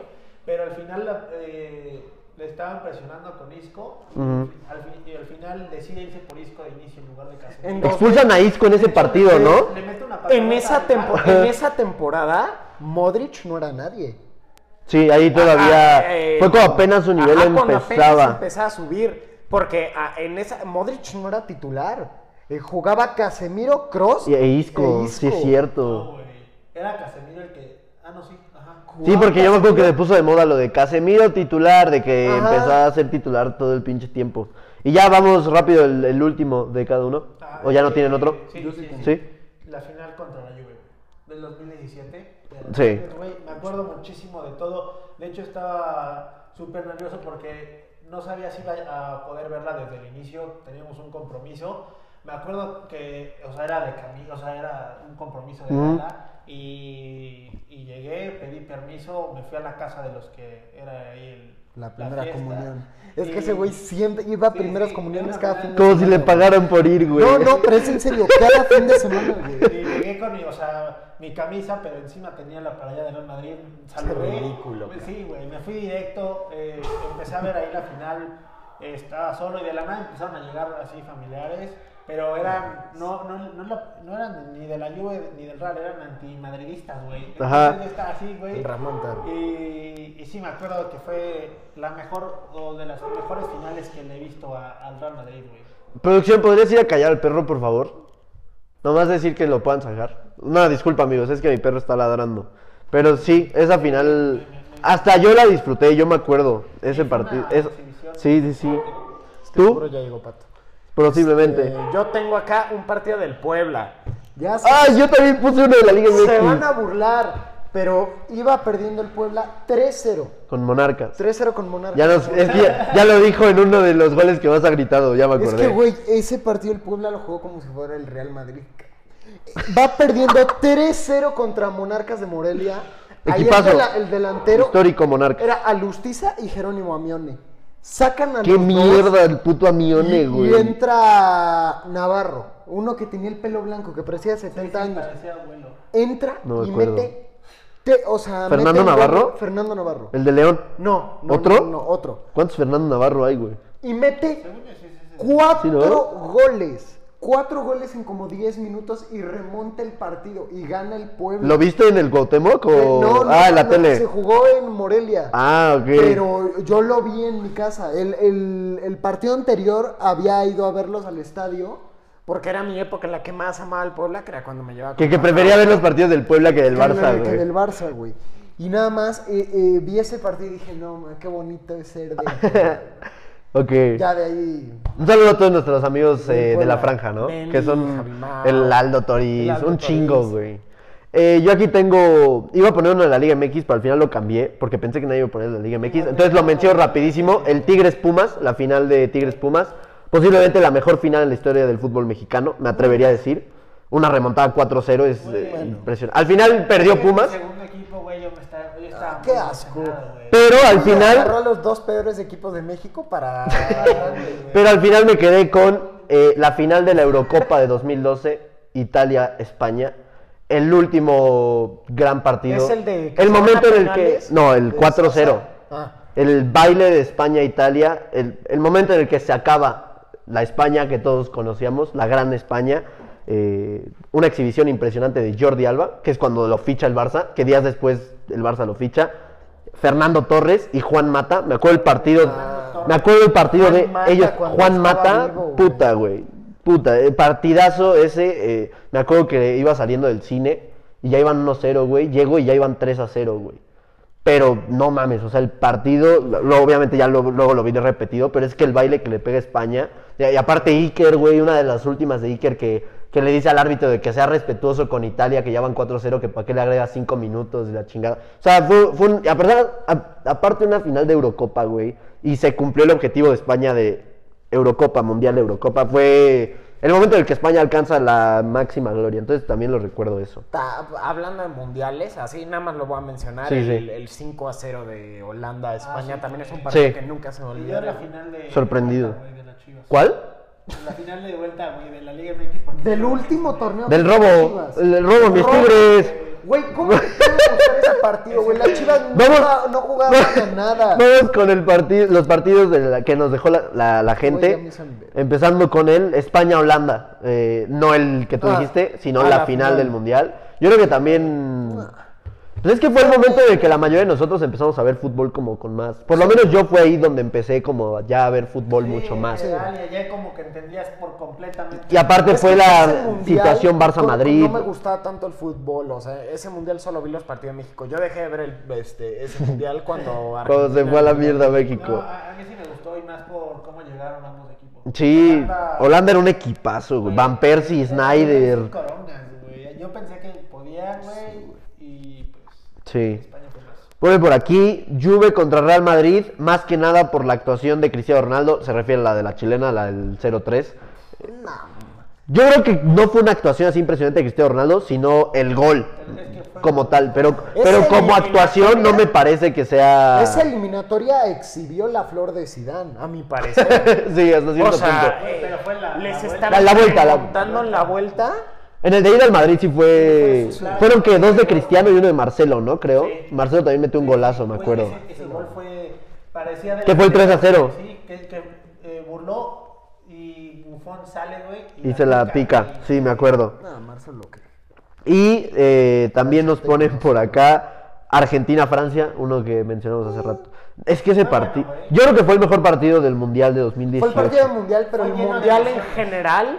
pero al final la- eh, le estaban presionando con Isco al y al final decide irse por Isco de inicio en lugar de Casemiro. En Expulsan a Isco en ese partido, ¿no? Le mete una patada En esa, al tempo- palo. en esa temporada, Modric no era nadie. Sí, ahí todavía Ajá, eh, fue como apenas su nivel ajá, cuando apenas empezaba. empezaba a subir. Porque ah, en esa. Modric no era titular. Eh, jugaba Casemiro, Cross Y e Isco, sí es No, cierto. güey. Era Casemiro el que. Ah, no, sí. Ajá. Sí, porque yo me acuerdo que le puso de moda lo de Casemiro titular, de que Ajá. empezó a ser titular todo el pinche tiempo. Y ya vamos rápido el, el último de cada uno. Ah, ¿O ya no eh, tienen otro? Sí, sí, sí sí. ¿Sí? La final contra la Juve del 2017. de Sí. Güey, me acuerdo muchísimo de todo. De hecho, estaba súper nervioso porque no sabía si iba a poder verla desde el inicio. Teníamos un compromiso. Me acuerdo que, o sea, era de camino, o sea, era un compromiso de gala. Y, y llegué, pedí permiso, me fui a la casa de los que era ahí el, La primera comunión. Es que ese güey siempre iba a Sí, primeras sí, comuniones cada fin de Como si semana, le pagaran por ir, güey. No, no, pero es en serio, cada fin de semana, güey. Y llegué con mi, o sea, mi camisa, pero encima tenía la playa de Real Madrid. Saludé. ridículo, Pues cara. Sí, güey, me fui directo, eh, empecé a ver ahí la final, eh, estaba solo y de la nada empezaron a llegar así familiares, pero eran, no, no, no, no eran ni de la Juve ni del Real, eran antimadridistas, güey. Ajá. Yo estaba así, güey. El Ramón Taro. Y, y sí, me acuerdo que fue la mejor, o de las mejores finales que le he visto a- al Real Madrid, güey. Producción, ¿podrías ir a callar al perro, por favor? Nomás decir que lo puedan sacar. Una disculpa, amigos, es que mi perro está ladrando. Pero sí, esa final. Hasta yo la disfruté, yo me acuerdo. Ese partido. es- exhibición. Sí, sí, sí. Seguro ¿Tú? ya llegó Pato. Posiblemente. Eh, yo tengo acá un partido del Puebla. Ya se, Ah, yo también puse uno de la Liga se van MX. a burlar, pero iba perdiendo el Puebla 3-0. Con Monarcas. 3-0 con Monarcas. Ya, nos, es que ya, ya lo dijo en uno de los goles que más ha gritado, ya me Es acordé. que, güey, ese partido el Puebla lo jugó como si fuera el Real Madrid. Va perdiendo 3-0 contra Monarcas de Morelia. Ahí el, Equipazo. el delantero Histórico Monarca. era Alustiza y Jerónimo Amione. Sacan a Qué los dos mierda el puto Amione, y, güey. y entra Navarro, uno que tenía el pelo blanco, que parecía de 70 Sí, años. parecía. Entra No y acuerdo. mete. te- o sea, ¿Fernando mete un gol- Navarro? Fernando Navarro. El de León. No, no, ¿Otro? No, no, otro. ¿Cuántos Fernando Navarro hay, güey? Y mete Según yo, sí, sí, sí. cuatro ¿Sí, no? goles. Cuatro goles en como 10 minutos y remonta el partido y gana el pueblo. ¿Lo viste en el Cuauhtémoc o...? Eh, no, no, ah, en la no, tele. Se jugó en Morelia. Ah, ok. Pero yo lo vi en mi casa. El, el- el partido anterior había ido a verlos al estadio. Porque era mi época en la que más amaba al Puebla, que era cuando me llevaba Que, que prefería ver los partidos del Puebla que del que- Barça, que güey. del Barça, güey. Y nada más eh, eh, vi ese partido y dije, no, man, qué bonito es ser de... Ok. ya de ahí... Un saludo a todos nuestros amigos eh, de Puebla. la franja, ¿no? Que son el Aldo Toriz, el Aldo un chingo, güey. Eh, yo aquí tengo, iba a poner uno de la Liga MX, pero al final lo cambié porque pensé que nadie iba a poner de la Liga MX. Entonces lo menciono rapidísimo, el Tigres Pumas, la final de Tigres Pumas, posiblemente la mejor final en la historia del fútbol mexicano, me atrevería a decir. Una remontada 4-0 es eh, impresionante. Al final perdió Pumas, segundo equipo, güey, yo me qué asco. pero al Agarró final a los dos peores equipos de México para... Pero al final me quedé con eh, la final de la Eurocopa de 2012, Italia-España. El último gran partido. ¿Es el de El momento en el que. No, el De 4-0. Sosa. Ah. El baile de España-Italia. El, el momento en el que se acaba la España que todos conocíamos, la gran España. eh, una exhibición impresionante de Jordi Alba, que es cuando lo ficha el Barça, que días después el Barça lo ficha. Fernando Torres y Juan Mata. Me acuerdo el partido. me acuerdo el partido Juan de Mata ellos. Juan Mata, vivo, puta, güey. Puta, el partidazo ese. eh, me acuerdo que iba saliendo del cine y ya iban 1-0, güey. Llego y ya iban 3-0, güey. Pero no mames, o sea, el partido, lo- obviamente ya lo- luego lo vi repetido, pero es que el baile que le pega a España, y, y aparte Iker, güey, una de las últimas de Iker que, que le dice al árbitro de que sea respetuoso con Italia, que ya van 4-0, que para qué le agrega 5 minutos de la chingada. O sea, fue, fue un, y a pesar- a- aparte una final de Eurocopa, güey, y se cumplió el objetivo de España de Eurocopa, Mundial Eurocopa, fue el momento en el que España alcanza la máxima gloria. Entonces también lo recuerdo eso. Ta- hablando de mundiales, así nada más lo voy a mencionar. Sí, el, sí. el 5 a 0 de Holanda a España sí, también es un Sí. partido que nunca se Y olvida. final de. Sorprendido. de. ¿Cuál? La final de vuelta, güey, de la Liga MX. porque- Del último torneo. Del robo. El robo, mis tigres. Güey, ¿cómo te gustar ese partido, güey? Las chivas no, no jugaban a nada. Vamos con el partido, los partidos de la- que nos dejó la, gente. Empezando con el España-Holanda. Eh, no el que tú Ah, dijiste, sino ah, la, la final final. del Mundial. Yo creo que también... Pues es que fue el momento en el que la mayoría de nosotros empezamos a ver fútbol como con más... Por lo menos yo fue ahí donde empecé como ya a ver fútbol Sí, mucho más. y allá como que entendías por completamente. Y aparte Es fue la mundial, situación no- Barça-Madrid. No me gustaba tanto el fútbol, o sea, ese mundial solo vi los partidos de México. Yo dejé de ver el, este, ese mundial cuando. Cuando se fue a la mierda No, México. a, a mí sí me gustó y más por cómo llegaron ambos equipos. Sí, Holanda- Holanda era un equipazo, güey. Van Persie, Snyder. Cinco rondas, güey. Yo pensé que podían, güey. Y pues Sí. Pone por aquí, Juve contra Real Madrid, más que nada por la actuación de Cristiano Ronaldo, se refiere a la de la chilena, la del 0-3. Yo creo que no fue una actuación así impresionante de Cristiano Ronaldo, sino el gol Es que fue como tal, pero, pero como actuación no me parece que sea... Esa eliminatoria exhibió la flor de Sidán. A mi parecer. sí, hasta o cierto sea, punto. eh, Pero fue la- les la vuelta. La- la vuelta, la- remontando en la vuelta. En el de ir al Madrid sí fue... Fueron que dos de Cristiano y uno de Marcelo, ¿no? Creo. Sí. Marcelo también metió un golazo, me acuerdo. Ese, ese gol fue. Parecía de. Que fue el 3 a 0. Sí, que, que eh, burló y Buffon sale, güey. Y se la pica, y- sí, me acuerdo. Nada, Marcelo que. Y eh, también nos ponen por acá Argentina-Francia, uno que mencionamos hace rato. Es que ese partido, yo creo que fue el mejor partido del Mundial de Fue 2018. el partido mundial, pero Fue el mundial en general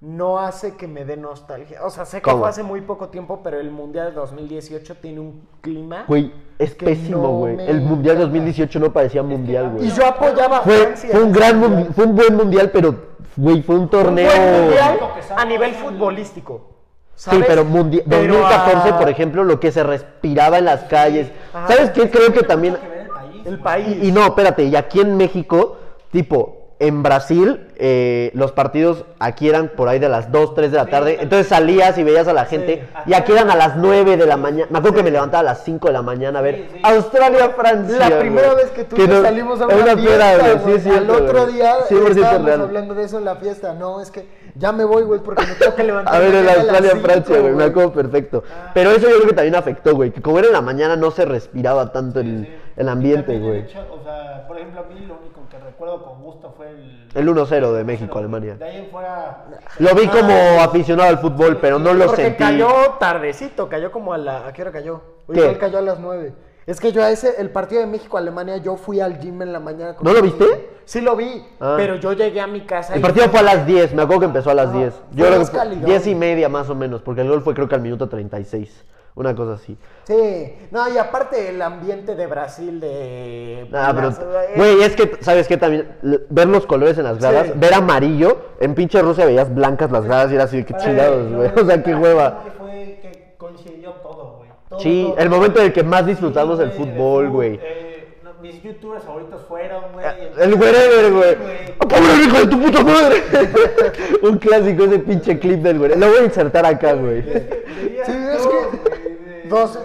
no hace que me dé nostalgia. O sea, sé que ¿Cómo? fue hace muy poco tiempo, pero el Mundial de 2018 tiene un clima. Güey, es que pésimo, güey. El Mundial encanta. 2018 no parecía Mundial, güey. Y yo apoyaba a Fue, Francia. fue un gran mundi- fue un buen Mundial, pero, güey, fue un torneo... Buen mundial que sabe a nivel futbolístico. Sí, pero mundi- Pero 2014, a- por ejemplo, lo que se respiraba en las calles. Ajá. ¿Sabes qué? Creo que también... que el país. El güey. país. Y, y no, espérate, y aquí en México, tipo, en Brasil, eh, los partidos aquí eran por ahí de las 2, 3 de la tarde. Entonces salías y veías a la gente. Y aquí eran a las 9 de la mañana. Me acuerdo que me levantaba a las 5 de la mañana a ver Sí, sí. Australia, Francia. La primera güey. vez que tú no- salimos a una, peda, fiesta, güey, sí, güey. Al otro día 100% estábamos hablando de eso en la fiesta. No, es que ya me voy, güey, porque me tengo que levantar. A ver, en mañana las Australia, cinco, Francia, güey, me acuerdo perfecto. Pero eso yo creo que también afectó, güey, que como era en la mañana no se respiraba tanto el, el ambiente, también el güey. hecho, O sea, por ejemplo, a mí lo único que recuerdo con gusto fue el. El 1-0 de México, Alemania. De ahí en fuera. Lo vi como aficionado al fútbol, pero no lo Porque sentí. cayó tardecito, cayó como a la. ¿A qué hora cayó? ¿Qué? Igual cayó a las 9. Es que yo a ese, el partido de México-Alemania, yo fui al gym en la mañana. con ¿No lo viste? Sí lo vi. Ah. Pero yo llegué a mi casa. El y- partido fue a las 10, me acuerdo que empezó a las 10. Yo creo que más fue calidón. 10 y media más o menos, porque el gol fue creo que al minuto 36. Una cosa así. Sí. No, y aparte el ambiente de Brasil de. Ah, pero, eh, güey, es que, ¿sabes qué? También, ver los colores en las gradas, Sí. ver amarillo, en pinche Rusia veías blancas las gradas y era así, que chingados, güey. O sea, qué hueva. Fue que coincidió todo, Sí, todo, el todo. momento en el que más disfrutamos Sí, el de fútbol, güey. eh, no, mis youtubers favoritos fueron, güey. El wherever, güey. ¡Pobre hijo de tu puta madre! Un clásico ese pinche clip del güey. Lo voy a insertar acá, güey. Sí, es que- Dos,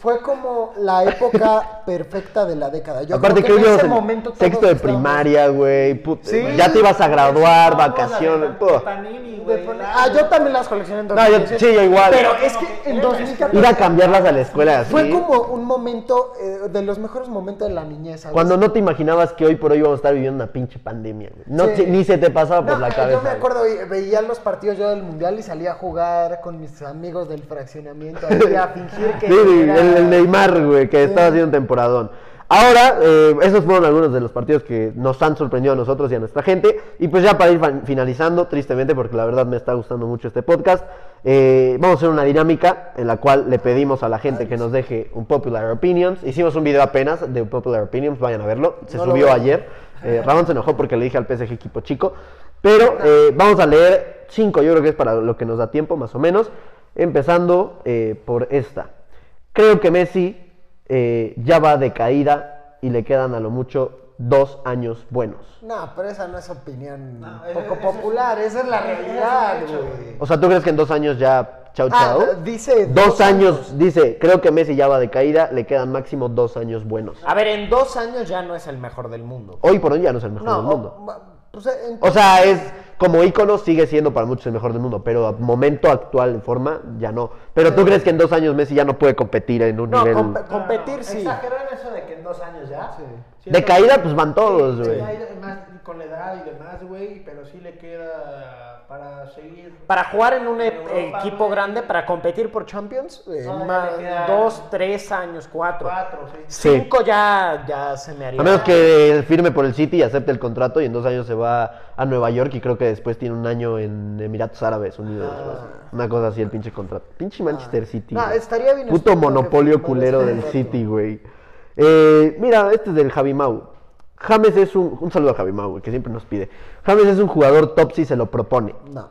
fue como la época perfecta de la década. Yo Aparte que creo hoy que en ese en momento sexto de primaria, güey. Sí. Ya te ibas a graduar, vacaciones. Panini, Ah, yo también las coleccioné en No, yo, 2017. sí, yo igual. Pero es que en 2014 Ir a cambiarlas a la escuela así. fue como un momento eh, de los mejores momentos de la niñez. ¿sabes? Cuando no te imaginabas que hoy por hoy íbamos a estar viviendo una pinche pandemia, güey. No, Sí. ni se te pasaba por No, la cabeza. Yo me acuerdo, ve- veía los partidos yo del mundial y salía a jugar con mis amigos del fraccionamiento ahí a fingir que. Sí, sí, era- el, el Neymar, güey, que estaba haciendo un temporadón. Ahora, eh, esos fueron algunos de los partidos que nos han sorprendido a nosotros y a nuestra gente. Y pues ya para ir finalizando, tristemente, porque la verdad me está gustando mucho este podcast, eh, vamos a hacer una dinámica en la cual le pedimos a la gente que nos deje un Popular Opinions. Hicimos un video apenas de Popular Opinions, vayan a verlo. Se No subió ayer. Eh, Ramón se enojó porque le dije al PSG equipo chico. Pero eh, vamos a leer cinco, yo creo que es para lo que nos da tiempo, más o menos. Empezando por esta. Creo que Messi eh, ya va de caída y le quedan a lo mucho dos años buenos. No, pero esa no es opinión No, poco es- popular, esa es la realidad, güey. O sea, ¿tú crees que en dos años ya chau Ah, chau? dice dos, dos años, años. dice, creo que Messi ya va de caída, le quedan máximo dos años buenos. A ver, en dos años ya no es el mejor del mundo. Hoy por hoy ya no es el mejor No, del mundo. o- pues, en- O sea, es como ícono sigue siendo para muchos el mejor del mundo, pero a momento actual en forma ya no. Pero tú crees que en dos años Messi ya no puede competir en un No, nivel compe- No, no, competir no, sí. Exageró en eso de que en dos años ya. Sí. De caída, pues van todos, güey. sí, con la edad y demás, güey, pero sí le queda para seguir. Para jugar en un En e- Europa, equipo güey. grande, para competir por Champions, eh, No, más dos, tres años, cuatro. Cuatro, sí. Sí. Cinco ya, ya se me haría. A menos que firme por el City y acepte el contrato y en dos años se va a Nueva York y creo que después tiene un año en Emiratos Árabes Unidos. así. Una cosa así el pinche contrato. Pinche Manchester City. No, estaría bien Puto monopolio culero del. City, güey. Eh, mira, este es del Javi Mau. James es un... Un saludo a Javi Mau, güey, que siempre nos pide. James es un jugador top si se lo propone. No.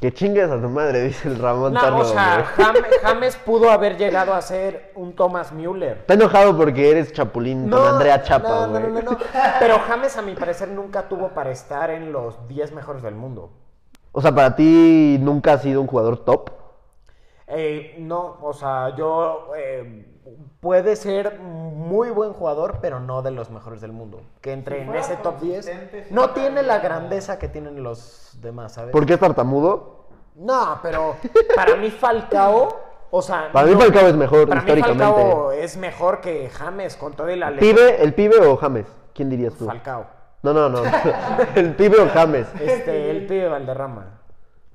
Que chingues a tu madre, dice el Ramón No, o sea, James pudo haber llegado a ser un Thomas Müller. Está enojado porque eres chapulín con Andrea Chapa, no, no, güey. no, no, no. Pero James, a mi parecer, nunca tuvo para estar en los 10 mejores del mundo. O sea, para ti nunca ha sido un jugador top. Eh, no, o sea, yo eh, puede ser muy buen jugador, pero no de los mejores del mundo. Que entre Si en ese top 10 consistente, sí no tiene la grandeza que tienen los demás, ¿sabes? ¿Por qué es tartamudo? No, pero para mí Falcao, o sea, Para mí Falcao es mejor, para mí históricamente. Falcao es mejor que James con todo el ale- ¿Pibe, el pibe o James? ¿Quién dirías tú? Falcao. No, no, no. el pibe o James. Este, el pibe Valderrama.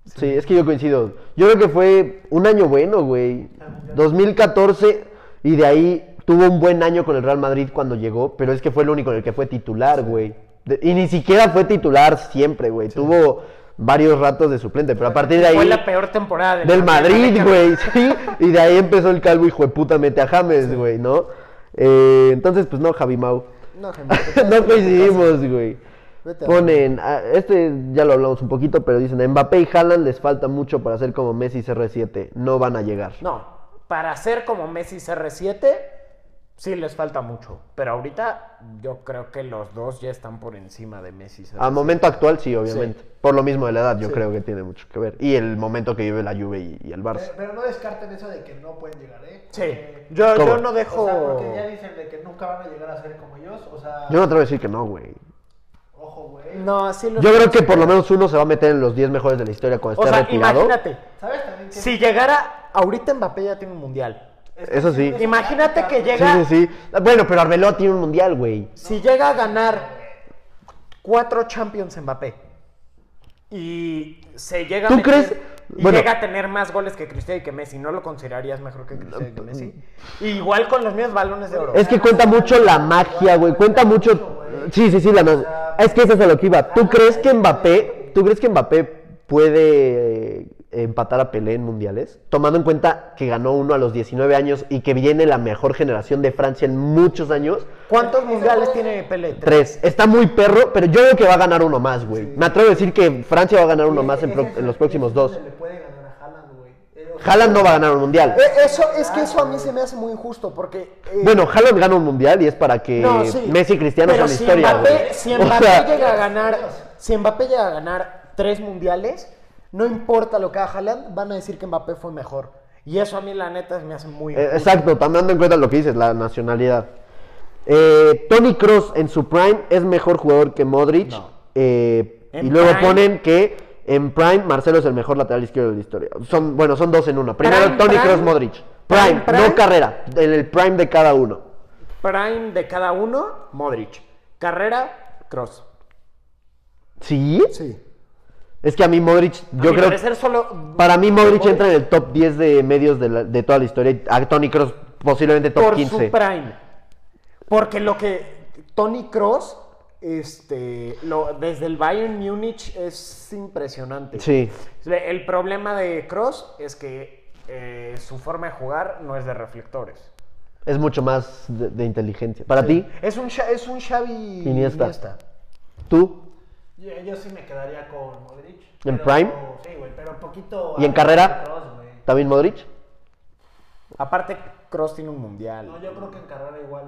Sí, es que yo coincido. Yo creo que fue un año bueno, güey. 2014 y de ahí tuvo un buen año con el Real Madrid cuando llegó, pero es que fue el único en el que fue titular, güey. Y ni siquiera fue titular siempre, güey. Tuvo varios ratos de suplente, pero a partir de ahí... Fue la peor temporada del Del Madrid, güey, sí. Y de ahí empezó el calvo hijo de puta mete a James, güey, ¿no? Eh, entonces, pues no, Javi Mau. No, gente, no coincidimos, güey. A- Ponen, ah, este ya lo hablamos un poquito, pero dicen, a Mbappé y Haaland les falta mucho para ser como Messi y CR7. No van a llegar. No, para ser como Messi CR7, sí les falta mucho. Pero ahorita yo creo que los dos ya están por encima de Messi CR7. A momento actual, sí, obviamente. Por lo mismo de la edad, yo creo que tiene mucho que ver. Y el momento que vive la Juve y, y el Barça. pero no descarten eso de que no pueden llegar, ¿eh? Sí, Porque- yo, yo no dejo... O sea, porque ya dicen de que nunca van a llegar a ser como ellos. O sea, Yo no te voy a decir que no, güey. Ojo, güey. No, sí los Yo creo que por lo menos uno se va a meter en los 10 mejores de la historia cuando O esté sea, retirado. imagínate, ¿Sabes también que si llegara... Ahorita Mbappé ya tiene un mundial. Eso sí. Imagínate que llega... sí, sí. Bueno, pero Arbeloa tiene un mundial, güey. Si llega a ganar cuatro Champions Mbappé y se llega a ¿Tú meter- crees? Y Bueno. llega a tener más goles que Cristiano y que Messi, ¿no lo considerarías mejor que Cristiano y que Messi? Igual con los mismos balones de oro. Es que cuenta mucho la magia, güey. Cuenta mucho. Sí, sí, sí, la ma- Es que eso es a lo que iba. ¿Tú crees que Mbappé, tú crees que Mbappé puede eh, empatar a Pelé en mundiales? Tomando en cuenta que ganó uno a los 19 años y que viene la mejor generación de Francia en muchos años. ¿Cuántos mundiales tiene Pelé? Tres. Está muy perro, pero yo creo que va a ganar uno más, güey. Me atrevo a decir que Francia va a ganar uno más en, pro- en los próximos dos. Le puede ganar a Haaland, güey. Haaland no va a ganar un mundial. Eh, Eso, es que eso a mí se me hace muy injusto porque... eh, Bueno, Haaland gana un mundial y es para que No, sí. Messi y Cristiano son si historia. Mbappé, güey. si O Mbappé sea, llega a ganar, si Mbappé llega a ganar tres mundiales, no importa lo que haga Haaland, van a decir que Mbappé fue mejor. Y eso a mí la neta me hace muy Eh, exacto, tomando en cuenta lo que dices, la nacionalidad. Eh, Tony Cross en su prime es mejor jugador que Modric. No. eh, y luego prime- ponen que en prime Marcelo es el mejor lateral izquierdo de la historia. Son, bueno, son dos en uno. Primero Prime, Tony. Cross, Modric. Prime, Prime, prime. no carrera. En el prime de cada uno. Prime de cada uno, Modric. Carrera, Cross. ¿Sí? Sí. Es que a mí Modric, yo creo parecer solo Para mí Modric entra en el top 10 de medios de, la- de toda la historia. A Tony Cross posiblemente top por 15. su prime. Porque lo que Tony Cross, este, lo, desde el Bayern Múnich es impresionante. Sí. El problema de Cross es que eh, su forma de jugar no es de reflectores. Es mucho más de, de inteligencia. Para ti, Es un, es un Xavi Iniesta. tú. Yo, yo sí me quedaría con Modric. ¿En pero- prime? Sí, güey, pero un poquito. ¿Y en carrera? güey. También Modric. Aparte, Cross tiene un mundial. No, yo creo que en carrera igual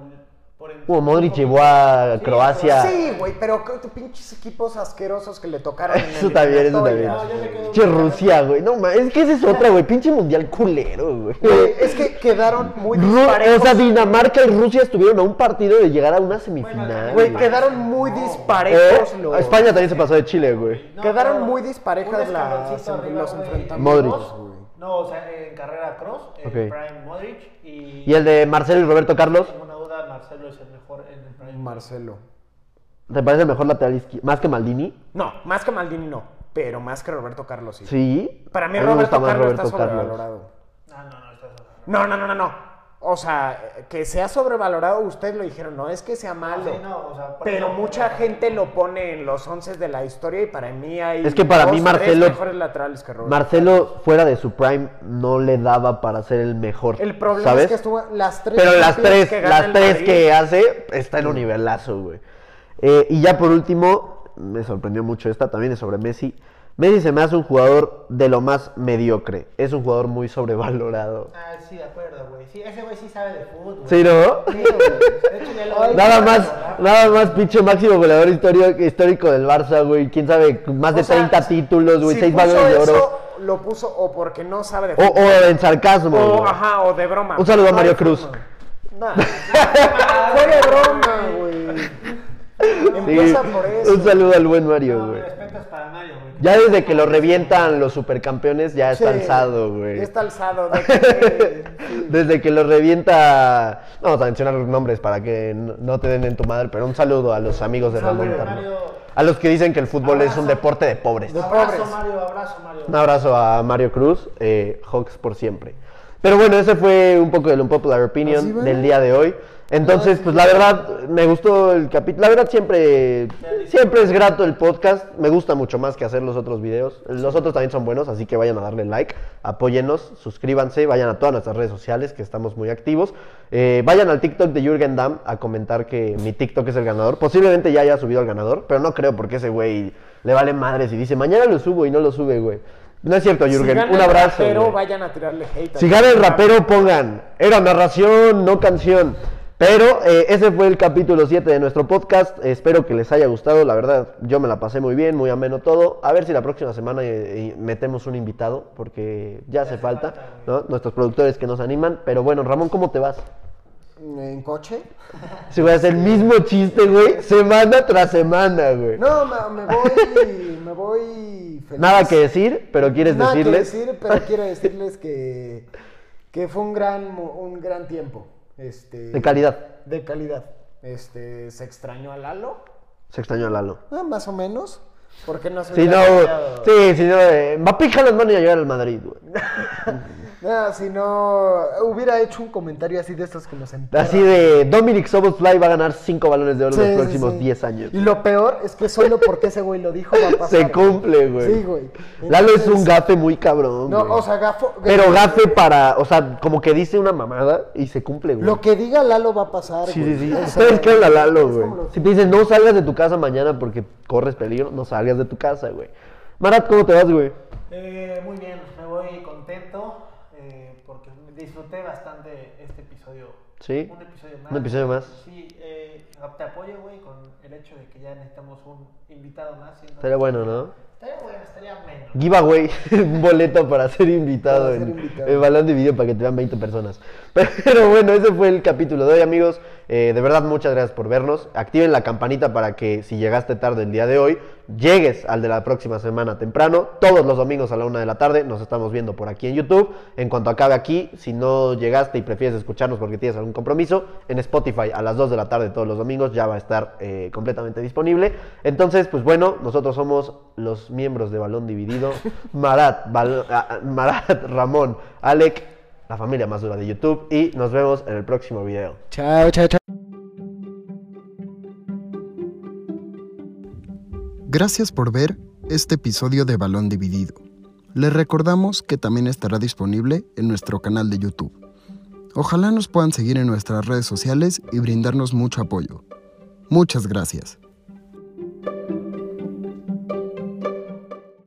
Como Modric llevó a Sí, Croacia. Sí, güey, pero creo que pinches equipos asquerosos que le tocaron en Eso también, eso también. No, Pinche Rusia, güey. No, es que esa es otra, güey. Pinche mundial culero, güey. Es que quedaron muy Ru- disparejos. o sea, Dinamarca y Rusia estuvieron a un partido de llegar a una semifinal. Güey, quedaron muy Eh, disparejos los... España también se pasó de Chile, güey. No, Quedaron muy disparejas las- arriba, los enfrentamientos, Modric. güey. No, o sea, en carrera cross, en Ok. Prime Modric y, Y el de Marcelo y Roberto Carlos, duda Marcelo es el mejor en el Prime. Marcelo. ¿te parece el mejor lateral izquierdo? ¿Más que Maldini? No, más que Maldini no, pero más que Roberto Carlos sí. Sí. Para mí Roberto Carlos está Roberto Carlos. sobrevalorado. Ah, no, no. No, no, no, no, no. O sea, que sea sobrevalorado, ustedes lo dijeron, no es que sea malo. sí, no, o sea, por pero mucha gente lo pone en los once de la historia y para mí hay Es que para dos, mí Marcelo- mejores laterales que Roberto. Marcelo, fuera de su prime, no le daba para ser el mejor. El problema ¿sabes? es que estuvo las tres Pero las tres, que las tres que hace, está en un nivelazo, güey. Eh, y ya por último, me sorprendió mucho esta, también es sobre Messi. Messi se me hace un jugador de lo más mediocre. Es un jugador muy sobrevalorado. Ah, sí, de acuerdo, güey. Sí, ese güey sí sabe de fútbol. ¿Sí, no? Sí, güey. Nada más, nada más pinche máximo goleador histórico, histórico del Barça, güey. Quién sabe, más de O sea, 30 títulos, güey, si 6 puso balones de oro. eso, lo puso o porque no sabe de O, fútbol. o en sarcasmo. O, güey. ajá, o de broma. Un saludo a Mario Cruz. forma. Nah. Fue de broma, güey. Sí, Empieza por eso. Un saludo al buen Mario, No, mi güey. respeto es para Mario, güey. Ya desde que lo revientan los supercampeones, ya está Sí, alzado, güey. Ya está alzado. de que- Desde que lo revienta. No vamos a mencionar los nombres para que no te den en tu madre, pero un saludo a los amigos de Ramón. A los que dicen que el fútbol es un Abrazo. deporte de pobres. Abrazo, pobres. Mario, abrazo, Mario. Un abrazo a Mario Cruz, eh, Hawks por siempre. Pero bueno, ese fue un poco del Unpopular ¿Así Opinion va? del día de hoy. Entonces, pues la verdad, me gustó el capítulo. La verdad, siempre, siempre es grato el podcast. Me gusta mucho más que hacer los otros videos. Los otros también son buenos, así que vayan a darle like, apóyennos, suscríbanse, vayan a todas nuestras redes sociales, que estamos muy activos. Eh, vayan al TikTok de Jürgen Damm a comentar que mi TikTok es el ganador. Posiblemente ya haya subido al ganador, pero no creo porque ese güey le vale madres y dice, mañana lo subo y no lo sube, güey. No es cierto, Jürgen. un abrazo. güey. vayan a tirarle hate. Si gana el rapero, pongan. Era narración, no canción. Pero eh, ese fue el capítulo 7 de nuestro podcast. Espero que les haya gustado. La verdad, yo me la pasé muy bien, muy ameno todo. A ver si la próxima semana eh, eh, metemos un invitado, porque ya hace falta, ¿no? Nuestros productores que nos animan. Pero bueno, Ramón, ¿cómo te vas? ¿En coche? Si voy a hacer el mismo chiste, güey, semana tras semana, güey. No, me, me voy, me voy feliz. Nada que decir, pero quieres Nada que decirles. decir, pero quiero decirles que, que fue un gran, un gran tiempo. Este, De calidad. De calidad. Este, ¿se extrañó a Lalo? Se extrañó a Lalo. Ah, más o menos. ¿Por qué no se Si no, sí, si no, eh, va a pijar las manos y a llegar al Madrid, güey. Nada, si no hubiera hecho un comentario así de estos que nos. Así de Dominic Soboslai va a ganar 5 balones de oro Sí, en los próximos sí. 10 años. Y lo peor es que solo porque ese güey lo dijo va a pasar. Se cumple, güey. Sí, güey. Lalo es un gafe muy cabrón. No, güey. o sea, gafo. Pero gafe para, o sea, como que dice una mamada y se cumple, güey. Lo que diga Lalo va a pasar. Sí, güey. sí, sí. O sea, Ustedes creen a Lalo, güey. los- Si te dicen no salgas de tu casa mañana porque corres peligro, no salgas de tu casa, güey. Marat, ¿cómo te vas, güey? Eh, muy bien, me voy contento disfruté bastante este episodio. Sí. Un episodio más. Un episodio más. Sí, eh, te apoyo, güey, con el hecho de que ya necesitamos un invitado más. Estaría que bueno, ¿no? Estaría bueno, estaría menos. Giveaway, un boleto para ser invitado Para ser en invitado. el balón de video para que te vean 20 personas. Pero bueno, ese fue el capítulo de hoy, amigos. Eh, de verdad, muchas gracias por vernos. Activen la campanita para que si llegaste tarde el día de hoy, llegues al de la próxima semana temprano. Todos los domingos a la una de la tarde nos estamos viendo por aquí en YouTube. En cuanto acabe aquí, si no llegaste y prefieres escucharnos porque tienes algún compromiso, en Spotify a las 2 de la tarde todos los domingos ya va a estar eh, completamente disponible. Entonces, pues bueno, nosotros somos los miembros de Balón Dividido. Marat, Bal- ah, Marat, Ramón, Alec, la familia más dura de YouTube. Y nos vemos en el próximo video. Chao, chao, chao. Gracias por ver este episodio de Balón Dividido. Les recordamos que también estará disponible en nuestro canal de YouTube. Ojalá nos puedan seguir en nuestras redes sociales y brindarnos mucho apoyo. Muchas gracias.